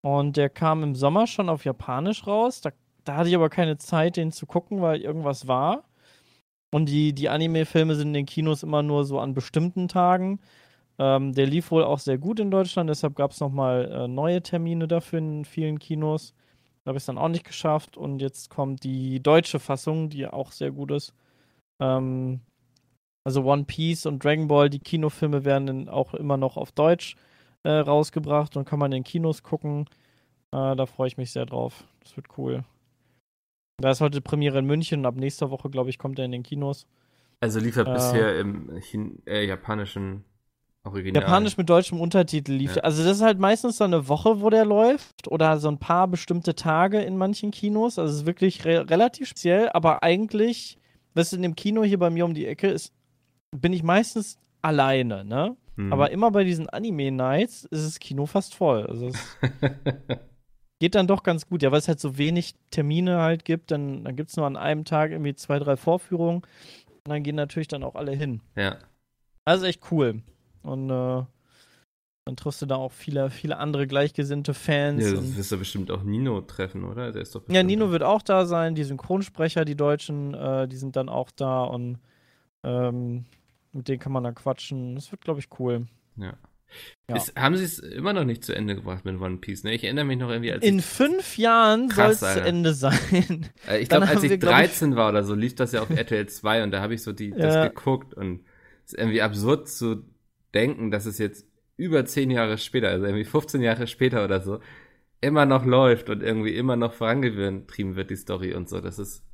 Und der kam im Sommer schon auf Japanisch raus. Da, da hatte ich aber keine Zeit, den zu gucken, weil irgendwas war. Und die, die Anime-Filme sind in den Kinos immer nur so an bestimmten Tagen. Ähm, der lief wohl auch sehr gut in Deutschland, deshalb gab es nochmal äh, neue Termine dafür in vielen Kinos. Da habe ich es dann auch nicht geschafft. Und jetzt kommt die deutsche Fassung, die auch sehr gut ist. Ähm, also One Piece und Dragon Ball, die Kinofilme werden dann auch immer noch auf Deutsch äh, rausgebracht und kann man in Kinos gucken. Äh, da freue ich mich sehr drauf. Das wird cool. Da ist heute Premiere in München und ab nächster Woche, glaube ich, kommt er in den Kinos. Also lief er Äh. bisher im Chin äh, japanischen Original. Japanisch mit deutschem Untertitel lief. Ja. Also das ist halt meistens so eine Woche, wo der läuft oder so ein paar bestimmte Tage in manchen Kinos. Also es ist wirklich re relativ speziell, aber eigentlich, was in dem Kino hier bei mir um die Ecke ist, bin ich meistens alleine, ne? Hm. Aber immer bei diesen Anime-Nights ist das Kino fast voll. Also es <laughs> geht dann doch ganz gut. Ja, weil es halt so wenig Termine halt gibt, dann, dann gibt es nur an einem Tag irgendwie zwei, drei Vorführungen. Und dann gehen natürlich dann auch alle hin. ja. Also echt cool. Und äh, dann triffst du da auch viele, viele andere gleichgesinnte Fans. ja, du und, wirst ja bestimmt auch Nino treffen, oder? Der ist doch ja, Nino wird auch da sein, die Synchronsprecher, die Deutschen, äh, die sind dann auch da und ähm, mit denen kann man dann quatschen. Das wird, glaube ich, cool. Ja. Ja. Ist, haben sie es immer noch nicht zu Ende gebracht mit One Piece, ne? Ich erinnere mich noch irgendwie, als In fünf Jahren soll es zu. Ende sein. <laughs> äh, ich glaube, als ich wir, glaub ich- 13 war oder so, lief das ja auf RTL 2 und da habe ich so die, das Ja. geguckt und es ist irgendwie absurd zu denken, dass es jetzt über 10 Jahre später, also irgendwie 15 Jahre später oder so, immer noch läuft und irgendwie immer noch vorangetrieben wird, die Story und so. Das ist.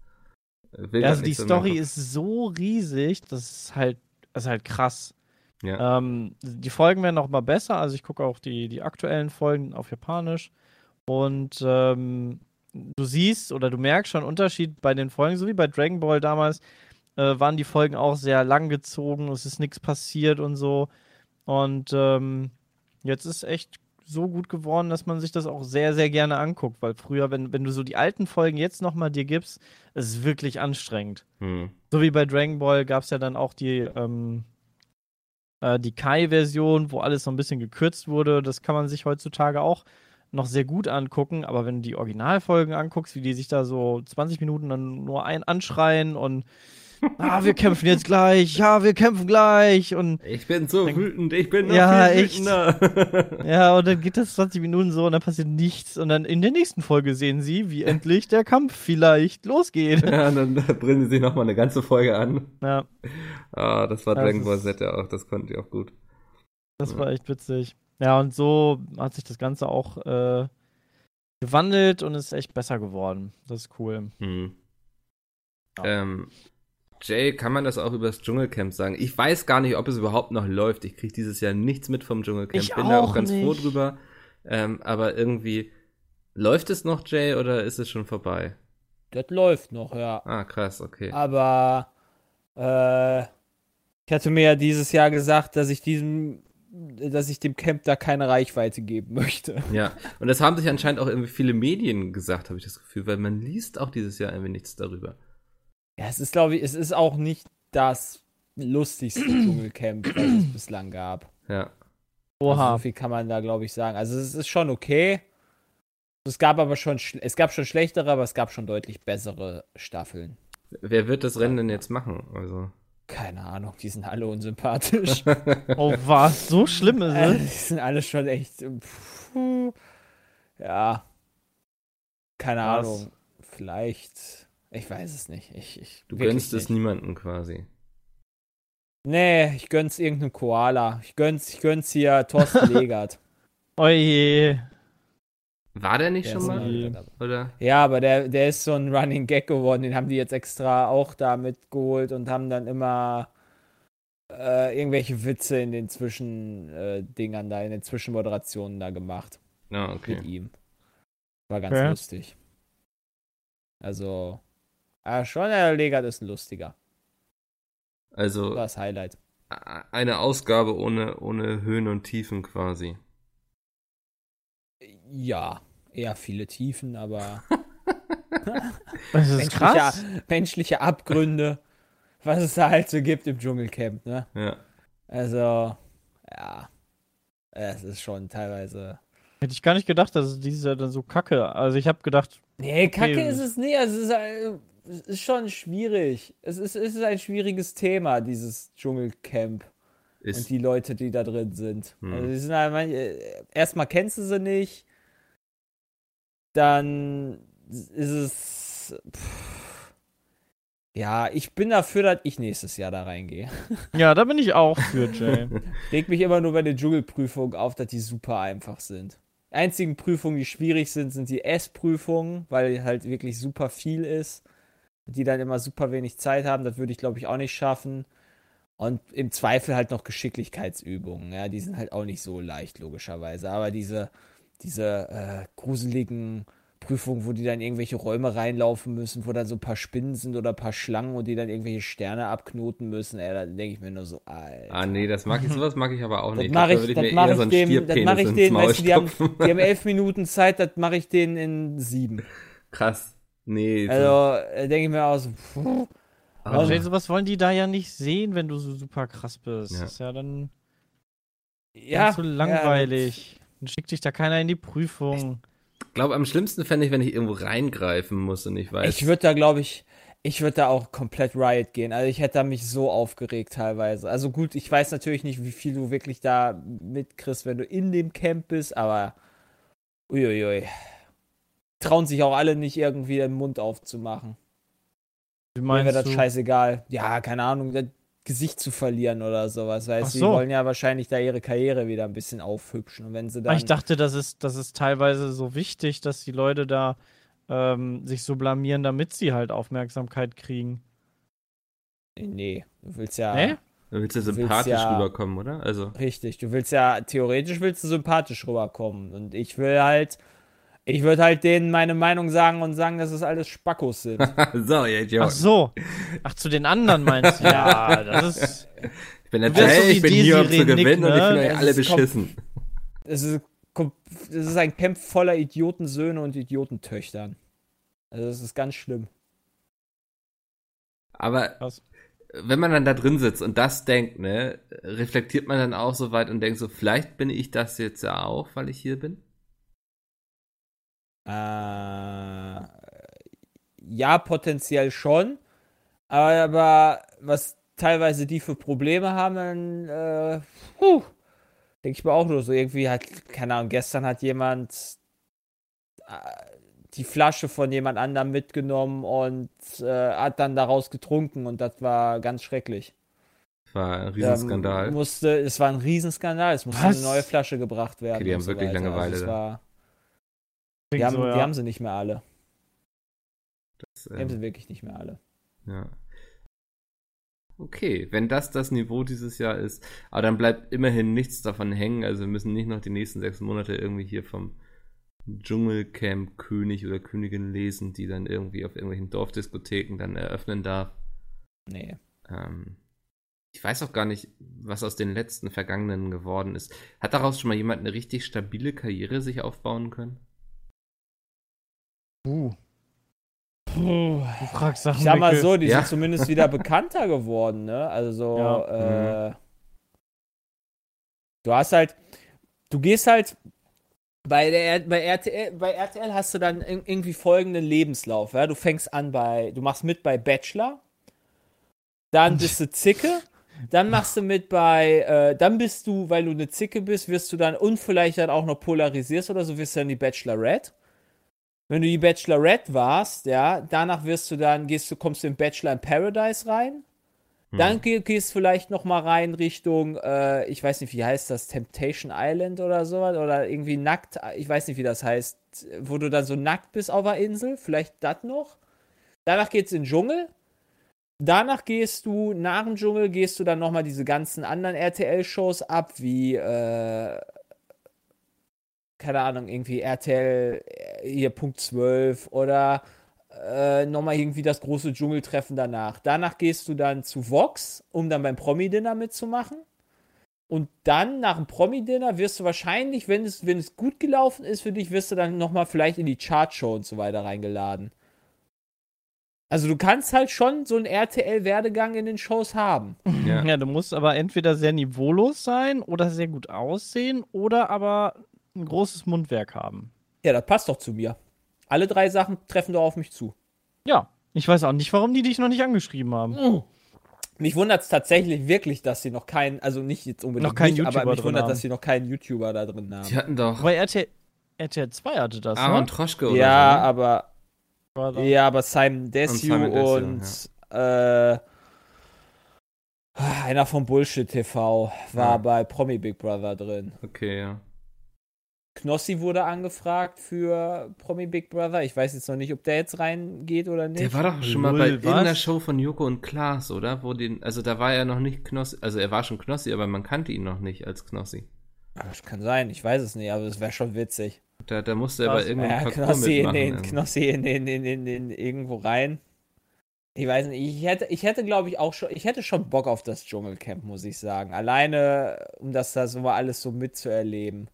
will also die so Story ist so riesig, das ist halt, das ist halt krass. Ja. Ähm, die Folgen werden auch mal besser. Also ich gucke auch die, die aktuellen Folgen auf Japanisch. Und ähm, du siehst oder du merkst schon einen Unterschied bei den Folgen, so wie bei Dragon Ball damals, äh, waren die Folgen auch sehr lang gezogen, es ist nichts passiert und so. Und ähm, jetzt ist echt so gut geworden, dass man sich das auch sehr, sehr gerne anguckt, weil früher, wenn, wenn du so die alten Folgen jetzt nochmal dir gibst, es ist wirklich anstrengend. Hm. So wie bei Dragon Ball gab es ja dann auch die, ähm, äh, die Kai-Version, wo alles so ein bisschen gekürzt wurde. Das kann man sich heutzutage auch noch sehr gut angucken. Aber wenn du die Originalfolgen anguckst, wie die sich da so 20 Minuten dann nur ein anschreien und ah, wir kämpfen jetzt gleich, ja, wir kämpfen gleich und Ich bin so Dann- wütend, ich bin noch Ja, viel echt. wütender. <laughs> ja, und dann geht das 20 Minuten so und dann passiert nichts. Und dann in der nächsten Folge sehen sie, wie <laughs> endlich der Kampf vielleicht losgeht. ja, und dann <laughs> bringen sie sich nochmal eine ganze Folge an. Ja, Ah, das war Das Dragon Ball Z ja auch, das konnten die auch gut. Das Ja. war echt witzig. Ja, und so hat sich das Ganze auch äh, gewandelt und ist echt besser geworden. Das ist cool. Hm. Ja. Ähm, Jay, kann man das auch über das Dschungelcamp sagen? Ich weiß gar nicht, ob es überhaupt noch läuft. Ich kriege dieses Jahr nichts mit vom Dschungelcamp. Ich Bin da auch auch ganz froh nicht. drüber. Ähm, aber irgendwie, läuft es noch, Jay, oder ist es schon vorbei? Das läuft noch, ja. Ah, krass, okay. Aber äh, ich hatte mir ja dieses Jahr gesagt, dass ich diesem, dass ich dem Camp da keine Reichweite geben möchte. Ja, <laughs> und das haben sich anscheinend auch irgendwie viele Medien gesagt, habe ich das Gefühl, weil man liest auch dieses Jahr irgendwie nichts darüber. Ja, es ist, glaube ich, es ist auch nicht das lustigste <clears throat> Dschungelcamp, was es bislang gab. Ja. Also Oha. so viel kann man da, glaube ich, sagen. Also es ist schon okay. Es gab aber schon, es gab schon schlechtere, aber es gab schon deutlich bessere Staffeln. Wer wird das Rennen denn jetzt machen? Also. Keine Ahnung, die sind alle unsympathisch. <laughs> Oh, was? So schlimm ist Äh, die es? sind alle schon echt. Puh, ja. Keine Krass. Ahnung. Vielleicht. Ich weiß es nicht. Ich, ich, Du gönnst es nicht. niemanden quasi. Nee, ich gönn's irgendeinem Koala. Ich gönn's, ich gönn's hier Thorsten <laughs> Legert. Oje. War der nicht Der schon mal? Oder? Ja, aber der, der ist so ein Running Gag geworden. Den haben die jetzt extra auch da mitgeholt und haben dann immer äh, irgendwelche Witze in den Zwischendingern äh, Dingern da, in den Zwischenmoderationen da gemacht. Ja, mit okay. ihm. War ganz Okay. lustig. Also, ah, schon der Legat ist ein lustiger. Also War das Highlight. eine Ausgabe ohne, ohne Höhen und Tiefen quasi. Ja, eher viele Tiefen, aber <laughs> Das ist menschliche, krass. menschliche Abgründe, was es da halt so gibt im Dschungelcamp, ne? Ja. Also, ja. Es ist schon teilweise. Hätte ich gar nicht gedacht, dass es dieses Jahr dann so kacke. Also ich habe gedacht, Nee, Kacke Okay. ist es nicht. Es ist, äh, es ist schon schwierig. Es ist, es ist ein schwieriges Thema, dieses Dschungelcamp. und Ist, die Leute, die da drin sind. Hm. Also die sind halt, manche- äh, erstmal kennst du sie nicht, dann ist es. Pff, ja, ich bin dafür, dass ich nächstes Jahr da reingehe. <laughs> ja, da bin ich auch für, Jay. Reg mich immer nur bei den Dschungelprüfungen auf, dass die super einfach sind. Die einzigen Prüfungen, die schwierig sind, sind die S-Prüfungen, weil halt wirklich super viel ist. Die dann immer super wenig Zeit haben. Das würde ich, glaube ich, auch nicht schaffen. Und im Zweifel halt noch Geschicklichkeitsübungen. Ja, die sind halt auch nicht so leicht, logischerweise. Aber diese, diese äh, gruseligen Prüfungen, wo die dann irgendwelche Räume reinlaufen müssen, wo dann so ein paar Spinnen sind oder ein paar Schlangen und die dann irgendwelche Sterne abknoten müssen, ey, da denke ich mir nur so, Alter. ah, nee, das mag ich, sowas mag ich aber auch Das nicht. mache glaub, ich, da das mache ich so einen dem, das mache ich denen, weißt du, die haben, die haben elf Minuten Zeit, das mache ich denen in sieben. Krass. Nee. so- Also äh, denke ich mir aus, Ah, Aber Jay, sowas wollen die da ja nicht sehen, wenn du so super krass bist. Ja. Das ist ja dann ja, zu langweilig. Dann schickt dich da keiner in die Prüfung. Ich glaube, am schlimmsten fände ich, wenn ich irgendwo reingreifen muss und ich Ja, weiß. ich würde da, glaube ich, ich würde da auch komplett Riot gehen. Also ich hätte da mich so aufgeregt teilweise. Also gut, ich weiß natürlich nicht, wie viel du wirklich da mitkriegst, wenn du in dem Camp bist, aber uiuiui. Trauen sich auch alle nicht irgendwie den Mund aufzumachen. Wie Mir meinst wäre das scheißegal. Ja, keine Ahnung, das Gesicht zu verlieren oder sowas. Weißt du, die so. wollen ja wahrscheinlich da ihre Karriere wieder ein bisschen aufhübschen. Und wenn sie Aber dann. ich dachte, das ist, das ist teilweise so wichtig, dass die Leute da ähm, sich so blamieren, damit sie halt Aufmerksamkeit kriegen. nee, du willst ja. Nee? Du willst ja Du willst sympathisch ja- rüberkommen, oder? Also. Richtig, du willst ja, theoretisch willst du sympathisch rüberkommen. Und ich will halt, ich würde halt denen meine Meinung sagen und sagen, dass es alles Spackos sind. <laughs> so, ihr Idiot. Ach so. Ach, zu den anderen meinst du? Ja, das ist. <laughs> Ich bin der wärst so ich bin hier, um zu gewinnen und ich ne? finde euch Das alle beschissen. Es ist, es ist ein Camp voller Idiotensöhne und Idiotentöchtern. Also, das ist ganz schlimm. Aber Krass. wenn man dann da drin sitzt und das denkt, ne, reflektiert man dann auch so weit und denkt so, vielleicht bin ich das jetzt ja auch, weil ich hier bin? Äh, ja, potenziell schon. Aber, was teilweise die für Probleme haben, äh, puh, denke ich mir auch nur so. Irgendwie hat, keine Ahnung, gestern hat jemand äh, die Flasche von jemand anderem mitgenommen und äh, hat dann daraus getrunken und das war ganz schrecklich. War ein Ähm, Riesenskandal. musste, es war ein Riesenskandal. Es musste Was? eine neue Flasche gebracht werden. Okay, die haben und so wirklich weiter. Langeweile Also Die haben, so, die ja. haben sie nicht mehr alle. Das, Die haben sie ähm, wirklich nicht mehr alle. ja. Okay, wenn das das Niveau dieses Jahr ist, aber dann bleibt immerhin nichts davon hängen. Also wir müssen nicht noch die nächsten sechs Monate irgendwie hier vom Dschungelcamp König oder Königin lesen, die dann irgendwie auf irgendwelchen Dorfdiskotheken dann eröffnen darf. Nee. Ähm, ich weiß auch gar nicht, was aus den letzten Vergangenen geworden ist. Hat daraus schon mal jemand eine richtig stabile Karriere sich aufbauen können? Uh, Puh. du fragst Sachen. Ich sag mal so, die Ja. sind zumindest wieder bekannter geworden, ne? Also so, Ja. äh, du hast halt, du gehst halt bei der bei RTL, bei RTL hast du dann ir- irgendwie folgenden Lebenslauf, ja? Du fängst an bei, du machst mit bei Bachelor, dann bist du Zicke, dann machst du mit bei, äh, dann bist du, weil du eine Zicke bist, wirst du dann und vielleicht dann auch noch polarisierst oder so, wirst du dann die Bachelorette. Wenn du die Bachelorette warst, ja, danach wirst du dann, gehst du, kommst du in Bachelor in Paradise rein. Dann geh, gehst vielleicht noch mal rein Richtung, äh, ich weiß nicht, wie heißt das, Temptation Island oder sowas, oder irgendwie nackt, ich weiß nicht, wie das heißt, wo du dann so nackt bist auf der Insel, vielleicht das noch. Danach geht's in den Dschungel. Danach gehst du, nach dem Dschungel gehst du dann noch mal diese ganzen anderen RTL-Shows ab, wie, äh, keine Ahnung, irgendwie RTL äh, hier Punkt 12 oder äh, nochmal irgendwie das große Dschungeltreffen danach. Danach gehst du dann zu Vox, um dann beim Promi-Dinner mitzumachen. Und dann nach dem Promi-Dinner wirst du wahrscheinlich, wenn es, wenn es gut gelaufen ist für dich, wirst du dann nochmal vielleicht in die Chartshow und so weiter reingeladen. Also du kannst halt schon so einen RTL-Werdegang in den Shows haben. Ja. Ja, du musst aber entweder sehr niveaulos sein oder sehr gut aussehen oder aber ein großes Mundwerk haben. Ja, das passt doch zu mir. Alle drei Sachen treffen doch auf mich zu. Ja, ich weiß auch nicht, warum die dich noch nicht angeschrieben haben. Mich wundert es tatsächlich wirklich, dass sie noch keinen, also nicht jetzt unbedingt Noch keinen mich, aber YouTuber mich drin wundert, haben. dass sie noch keinen YouTuber da drin haben. Die hatten doch Weil RTL, RTL 2 hatte das, Aaron ne? Troschke oder ja, so. ne? aber Brother. ja, aber Simon Desue Simon Desue, und, äh, einer von Bullshit TV war Ja. bei Promi Big Brother drin. Okay, ja. Knossi wurde angefragt für Promi Big Brother. Ich weiß jetzt noch nicht, ob der jetzt reingeht oder nicht. Der war doch schon mal Null, bei was? Show von Joko und Klaas, oder? Wo den, also da war er noch nicht Knossi, also er war schon Knossi, aber man kannte ihn noch nicht als Knossi. Aber das kann sein, ich weiß es nicht, aber es wäre schon witzig. Da, da musste er Krass. bei irgendeinem Ja, Parcours Knossi in den. Knossi in den, in, in, in, irgendwo rein. Ich weiß nicht, ich hätte, ich hätte glaube ich auch schon, ich hätte schon Bock auf das Dschungelcamp, muss ich sagen. Alleine, um das da so mal alles so mitzuerleben.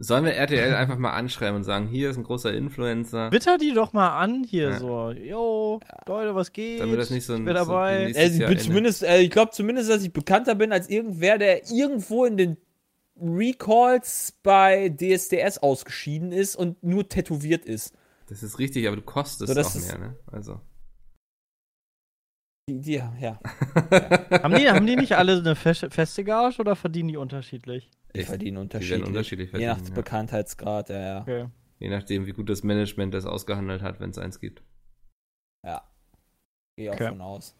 Sollen wir <laughs> RTL einfach mal anschreiben und sagen, hier ist ein großer Influencer. Twitter die doch mal an hier Ja. so. Yo, Leute, was geht? Damit das nicht so ein- ich bin so dabei. nächste- Also ich zumindest, äh, ich glaube zumindest, dass ich bekannter bin als irgendwer, der irgendwo in den Recalls bei DSDS ausgeschieden ist und nur tätowiert ist. Das ist richtig, aber du kostest So, das auch ist- mehr, ne? Also. Die, die, ja. <laughs> haben, die, haben die nicht alle eine feste, Gage oder verdienen die unterschiedlich? Die Ich- verdienen Die unterschiedlich. werden unterschiedlich Je nach verdienen, ja. Bekanntheitsgrad, ja, ja. Okay. Je nachdem, wie gut das Management das ausgehandelt hat, wenn es eins gibt. Ja. Gehe auch Okay. von aus.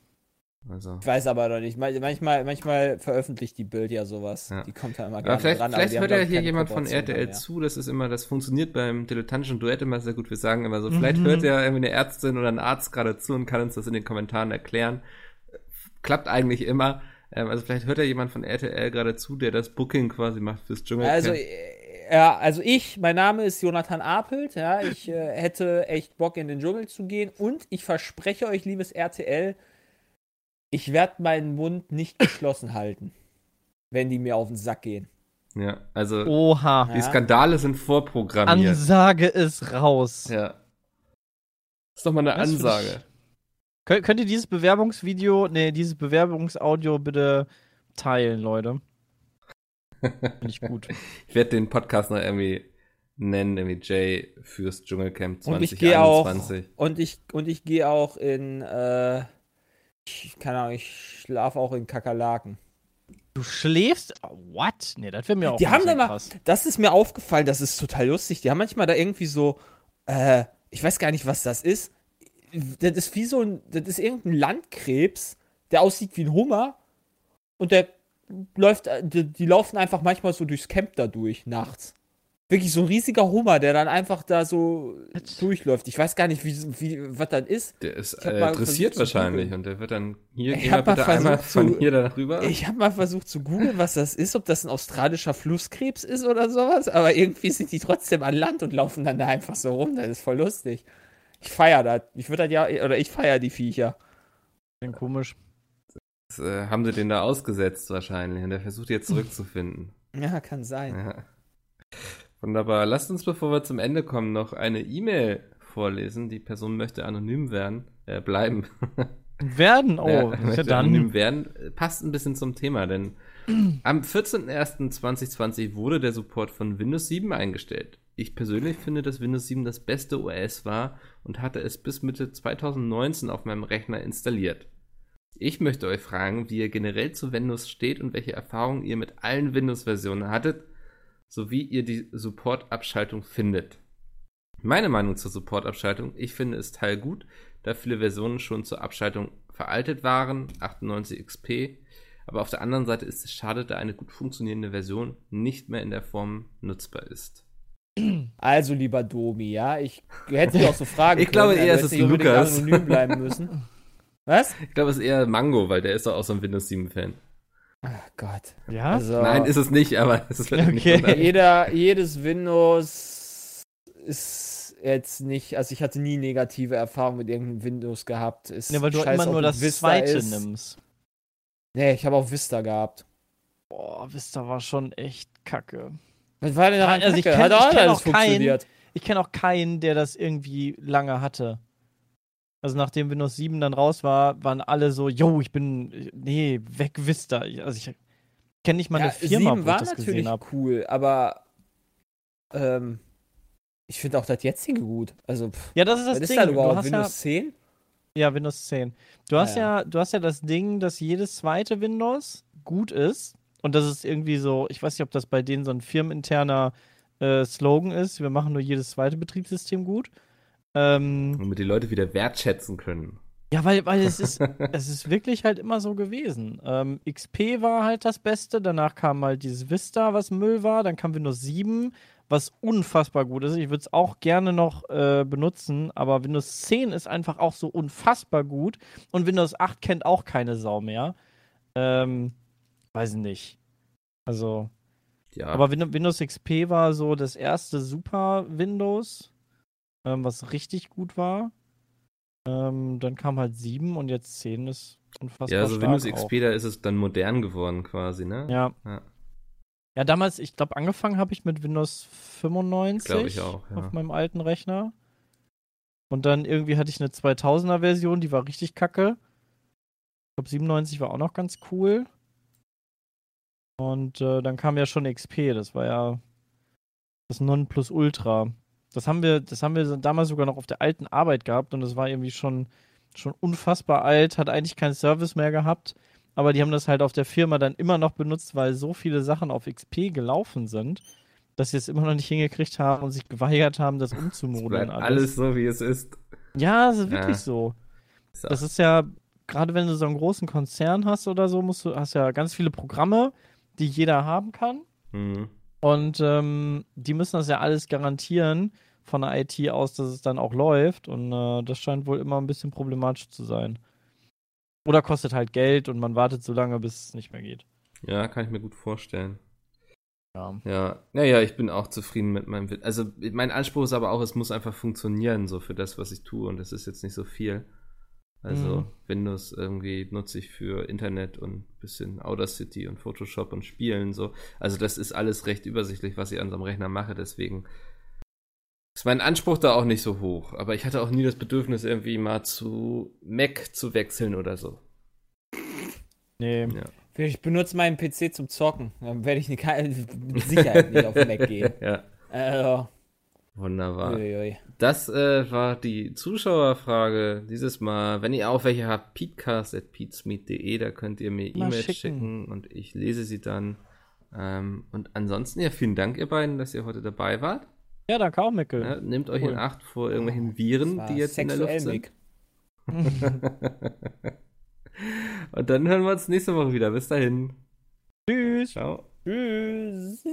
Also. Ich weiß aber noch nicht. Man- Manchmal, manchmal veröffentlicht die Bild ja sowas. Ja. Die kommt da immer gerne vielleicht, ran. vielleicht hört ja hier jemand von RTL zu, das ist immer, das funktioniert beim dilettantischen Duett immer sehr gut. Wir sagen immer so, vielleicht Mhm. hört ja irgendwie eine Ärztin oder ein Arzt gerade zu und kann uns das in den Kommentaren erklären. Klappt eigentlich immer. Ähm, also vielleicht hört ja jemand von RTL gerade zu, der das Booking quasi macht fürs Dschungelcamp. Also, äh, ja, also ich, mein Name ist Jonathan Apelt, ja, ich äh, hätte echt Bock in den Dschungel zu gehen und ich verspreche euch, liebes RTL, ich werde meinen Mund nicht geschlossen halten, wenn die mir auf den Sack gehen. ja, also Oha. die. Skandale sind vorprogrammiert. Ansage ist raus. ja. ist doch mal eine find Ansage. Könnt, könnt ihr dieses Bewerbungsvideo, nee, dieses Bewerbungsaudio bitte teilen, Leute? <laughs> Finde ich gut. Ich werde den Podcast noch irgendwie nennen, irgendwie Jay fürs Dschungelcamp Und ich gehe auch 2021. und ich und ich gehe auch in äh, ich, keine Ahnung, ich schlafe auch in Kakerlaken. Du schläfst? What? Nee, das wäre mir auch Die haben da mal, krass. das ist mir aufgefallen, das ist total lustig. Die haben manchmal da irgendwie so, äh, ich weiß gar nicht, was das ist. Das ist wie so ein, das ist irgendein Landkrebs, der aussieht wie ein Hummer und der läuft, die, die laufen einfach manchmal so durchs Camp da durch nachts. Wirklich so ein riesiger Hummer, der dann einfach da so durchläuft. Ich weiß gar nicht, wie, wie was das ist. Der ist äh, dressiert wahrscheinlich und der wird dann hier, Ich mal bitte einmal von zu- hier da rüber. Ich habe mal versucht zu googeln, was das ist, ob das ein australischer Flusskrebs ist oder sowas, aber irgendwie sind die trotzdem an Land und laufen dann da einfach so rum. Das ist voll lustig. Ich feier das. Ich würde das ja, oder ich feier die Viecher. Klingt komisch. Das, äh, haben sie den da ausgesetzt wahrscheinlich und der versucht jetzt zurückzufinden. Ja, kann sein. Ja. Wunderbar. Lasst uns, bevor wir zum Ende kommen, noch eine E-Mail vorlesen. Die Person möchte anonym werden, äh, bleiben. <laughs> Werden, oh, Ja, ja möchte anonym dann. werden. Passt ein bisschen zum Thema, denn am 14.01.2020 wurde der Support von Windows 7 eingestellt. Ich persönlich finde, dass Windows 7 das beste OS war und hatte es bis Mitte 2019 auf meinem Rechner installiert. Ich möchte euch fragen, wie ihr generell zu Windows steht und welche Erfahrungen ihr mit allen Windows-Versionen hattet, sowie ihr die Support-Abschaltung findet. Meine Meinung zur Support-Abschaltung, ich finde es teilgut, da viele Versionen schon zur Abschaltung veraltet waren, 98 XP, aber auf der anderen Seite ist es schade, da eine gut funktionierende Version nicht mehr in der Form nutzbar ist. Also, lieber Domi, ja, ich hätte dich auch so fragen <laughs> Ich glaube können. eher, also es hätte ist ich Lukas. anonym bleiben müssen. <laughs> Was? Ich glaube, es ist eher Mango, weil der ist doch auch so ein Windows 7-Fan. Ach Gott. Ja? Also, Nein, ist es nicht, aber es ist Okay. nicht jeder, jedes Windows ist jetzt nicht, also ich hatte nie negative Erfahrungen mit irgendeinem Windows gehabt. Ist Ja, weil du scheiß, immer nur das Vista zweite ist. nimmst. Nee, ich habe auch Vista gehabt. Boah, Vista war schon echt kacke. Was war denn daran Also ich kacke? kenn- Hat auch ich alles auch keinen- funktioniert. Ich kenne auch keinen, der das irgendwie lange hatte. Also nachdem Windows 7 dann raus war, waren alle so, yo, ich bin, nee, weg Vista. Ich- Also ich kenne nicht mal eine Firma, 7 wo ich das natürlich gesehen habe. cool, aber ähm, ich finde auch das jetzige gut. Also, pff, Ja, das ist das was ist Ding. da du überhaupt? Windows 10? ja, ja, Windows 10. Du hast ja. ja. du hast ja das Ding, dass jedes zweite Windows gut ist. Und das ist irgendwie so, ich weiß nicht, ob das bei denen so ein firmeninterner äh, Slogan ist. Wir machen nur jedes zweite Betriebssystem gut. Ähm, Damit die Leute wieder wertschätzen können. Ja, weil, weil es ist, <laughs> es ist wirklich halt immer so gewesen. Ähm, XP war halt das Beste, danach kam halt dieses Vista, was Müll war, dann kam Windows 7, was unfassbar gut ist. Ich würde es auch gerne noch äh, benutzen, aber Windows 10 ist einfach auch so unfassbar gut und Windows 8 kennt auch keine Sau mehr. Ähm, weiß nicht. Also, Ja, aber Win Windows XP war so das erste Super Windows, ähm, was richtig gut war. Ähm, dann kam halt 7 und jetzt 10 ist unfassbar ja, so stark Windows auch. XP, da ist es dann modern geworden quasi, ne? Ja. Ja. Ja, damals, ich glaube, angefangen habe ich mit Windows 95 Glaube ich auch, ja. auf meinem alten Rechner. Und dann irgendwie hatte ich eine 2000er Version, die war richtig kacke. Ich glaube, 97 war auch noch ganz cool. Und äh, dann kam ja schon XP, das war ja das Nonplusultra. Das haben wir, das haben wir damals sogar noch auf der alten Arbeit gehabt und das war irgendwie schon, schon unfassbar alt, hat eigentlich keinen Service mehr gehabt. Aber die haben das halt auf der Firma dann immer noch benutzt, weil so viele Sachen auf XP gelaufen sind, dass sie es immer noch nicht hingekriegt haben und sich geweigert haben, das Es umzumodeln. bleibt alles so, wie es ist. Ja, das ist wirklich Ja. so. So. Das ist ja, gerade wenn du so einen großen Konzern hast oder so, musst du, hast ja ganz viele Programme, die jeder haben kann. Mhm. Und ähm, die müssen das ja alles garantieren von der IT aus, dass es dann auch läuft. Und äh, das scheint wohl immer ein bisschen problematisch zu sein. Oder kostet halt Geld und man wartet so lange, bis es nicht mehr geht. Ja, kann ich mir gut vorstellen. Ja. Ja, naja, ich bin auch zufrieden mit meinem. Also, mein Anspruch ist aber auch, es muss einfach funktionieren, so für das, was ich tue. Und das ist jetzt nicht so viel. Also, Mhm. Windows irgendwie nutze ich für Internet und ein bisschen Audacity und Photoshop und Spielen, so. Also, das ist alles recht übersichtlich, was ich an so einem Rechner mache. Deswegen ist mein Anspruch da auch nicht so hoch. Aber ich hatte auch nie das Bedürfnis, irgendwie mal zu Mac zu wechseln oder so. Nee. Ja. Ich benutze meinen PC zum Zocken. Dann werde ich mit <laughs> Sicherheit nicht auf Mac gehen. <laughs> ja, Also, wunderbar. uiui. Das äh, war die Zuschauerfrage dieses Mal. Wenn ihr auch welche habt, peatcast.peatsmeet.de, da könnt ihr mir E-Mails schicken. schicken. und ich lese sie dann. Ähm, und ansonsten, ja, vielen Dank, ihr beiden, dass ihr heute dabei wart. Ja, danke auch, Mickel. Ja, nehmt euch Cool. in Acht vor irgendwelchen Viren, die jetzt in der Luft sind. <laughs> Und dann hören wir uns nächste Woche wieder. Bis dahin. Tschüss. Ciao. Tschüss.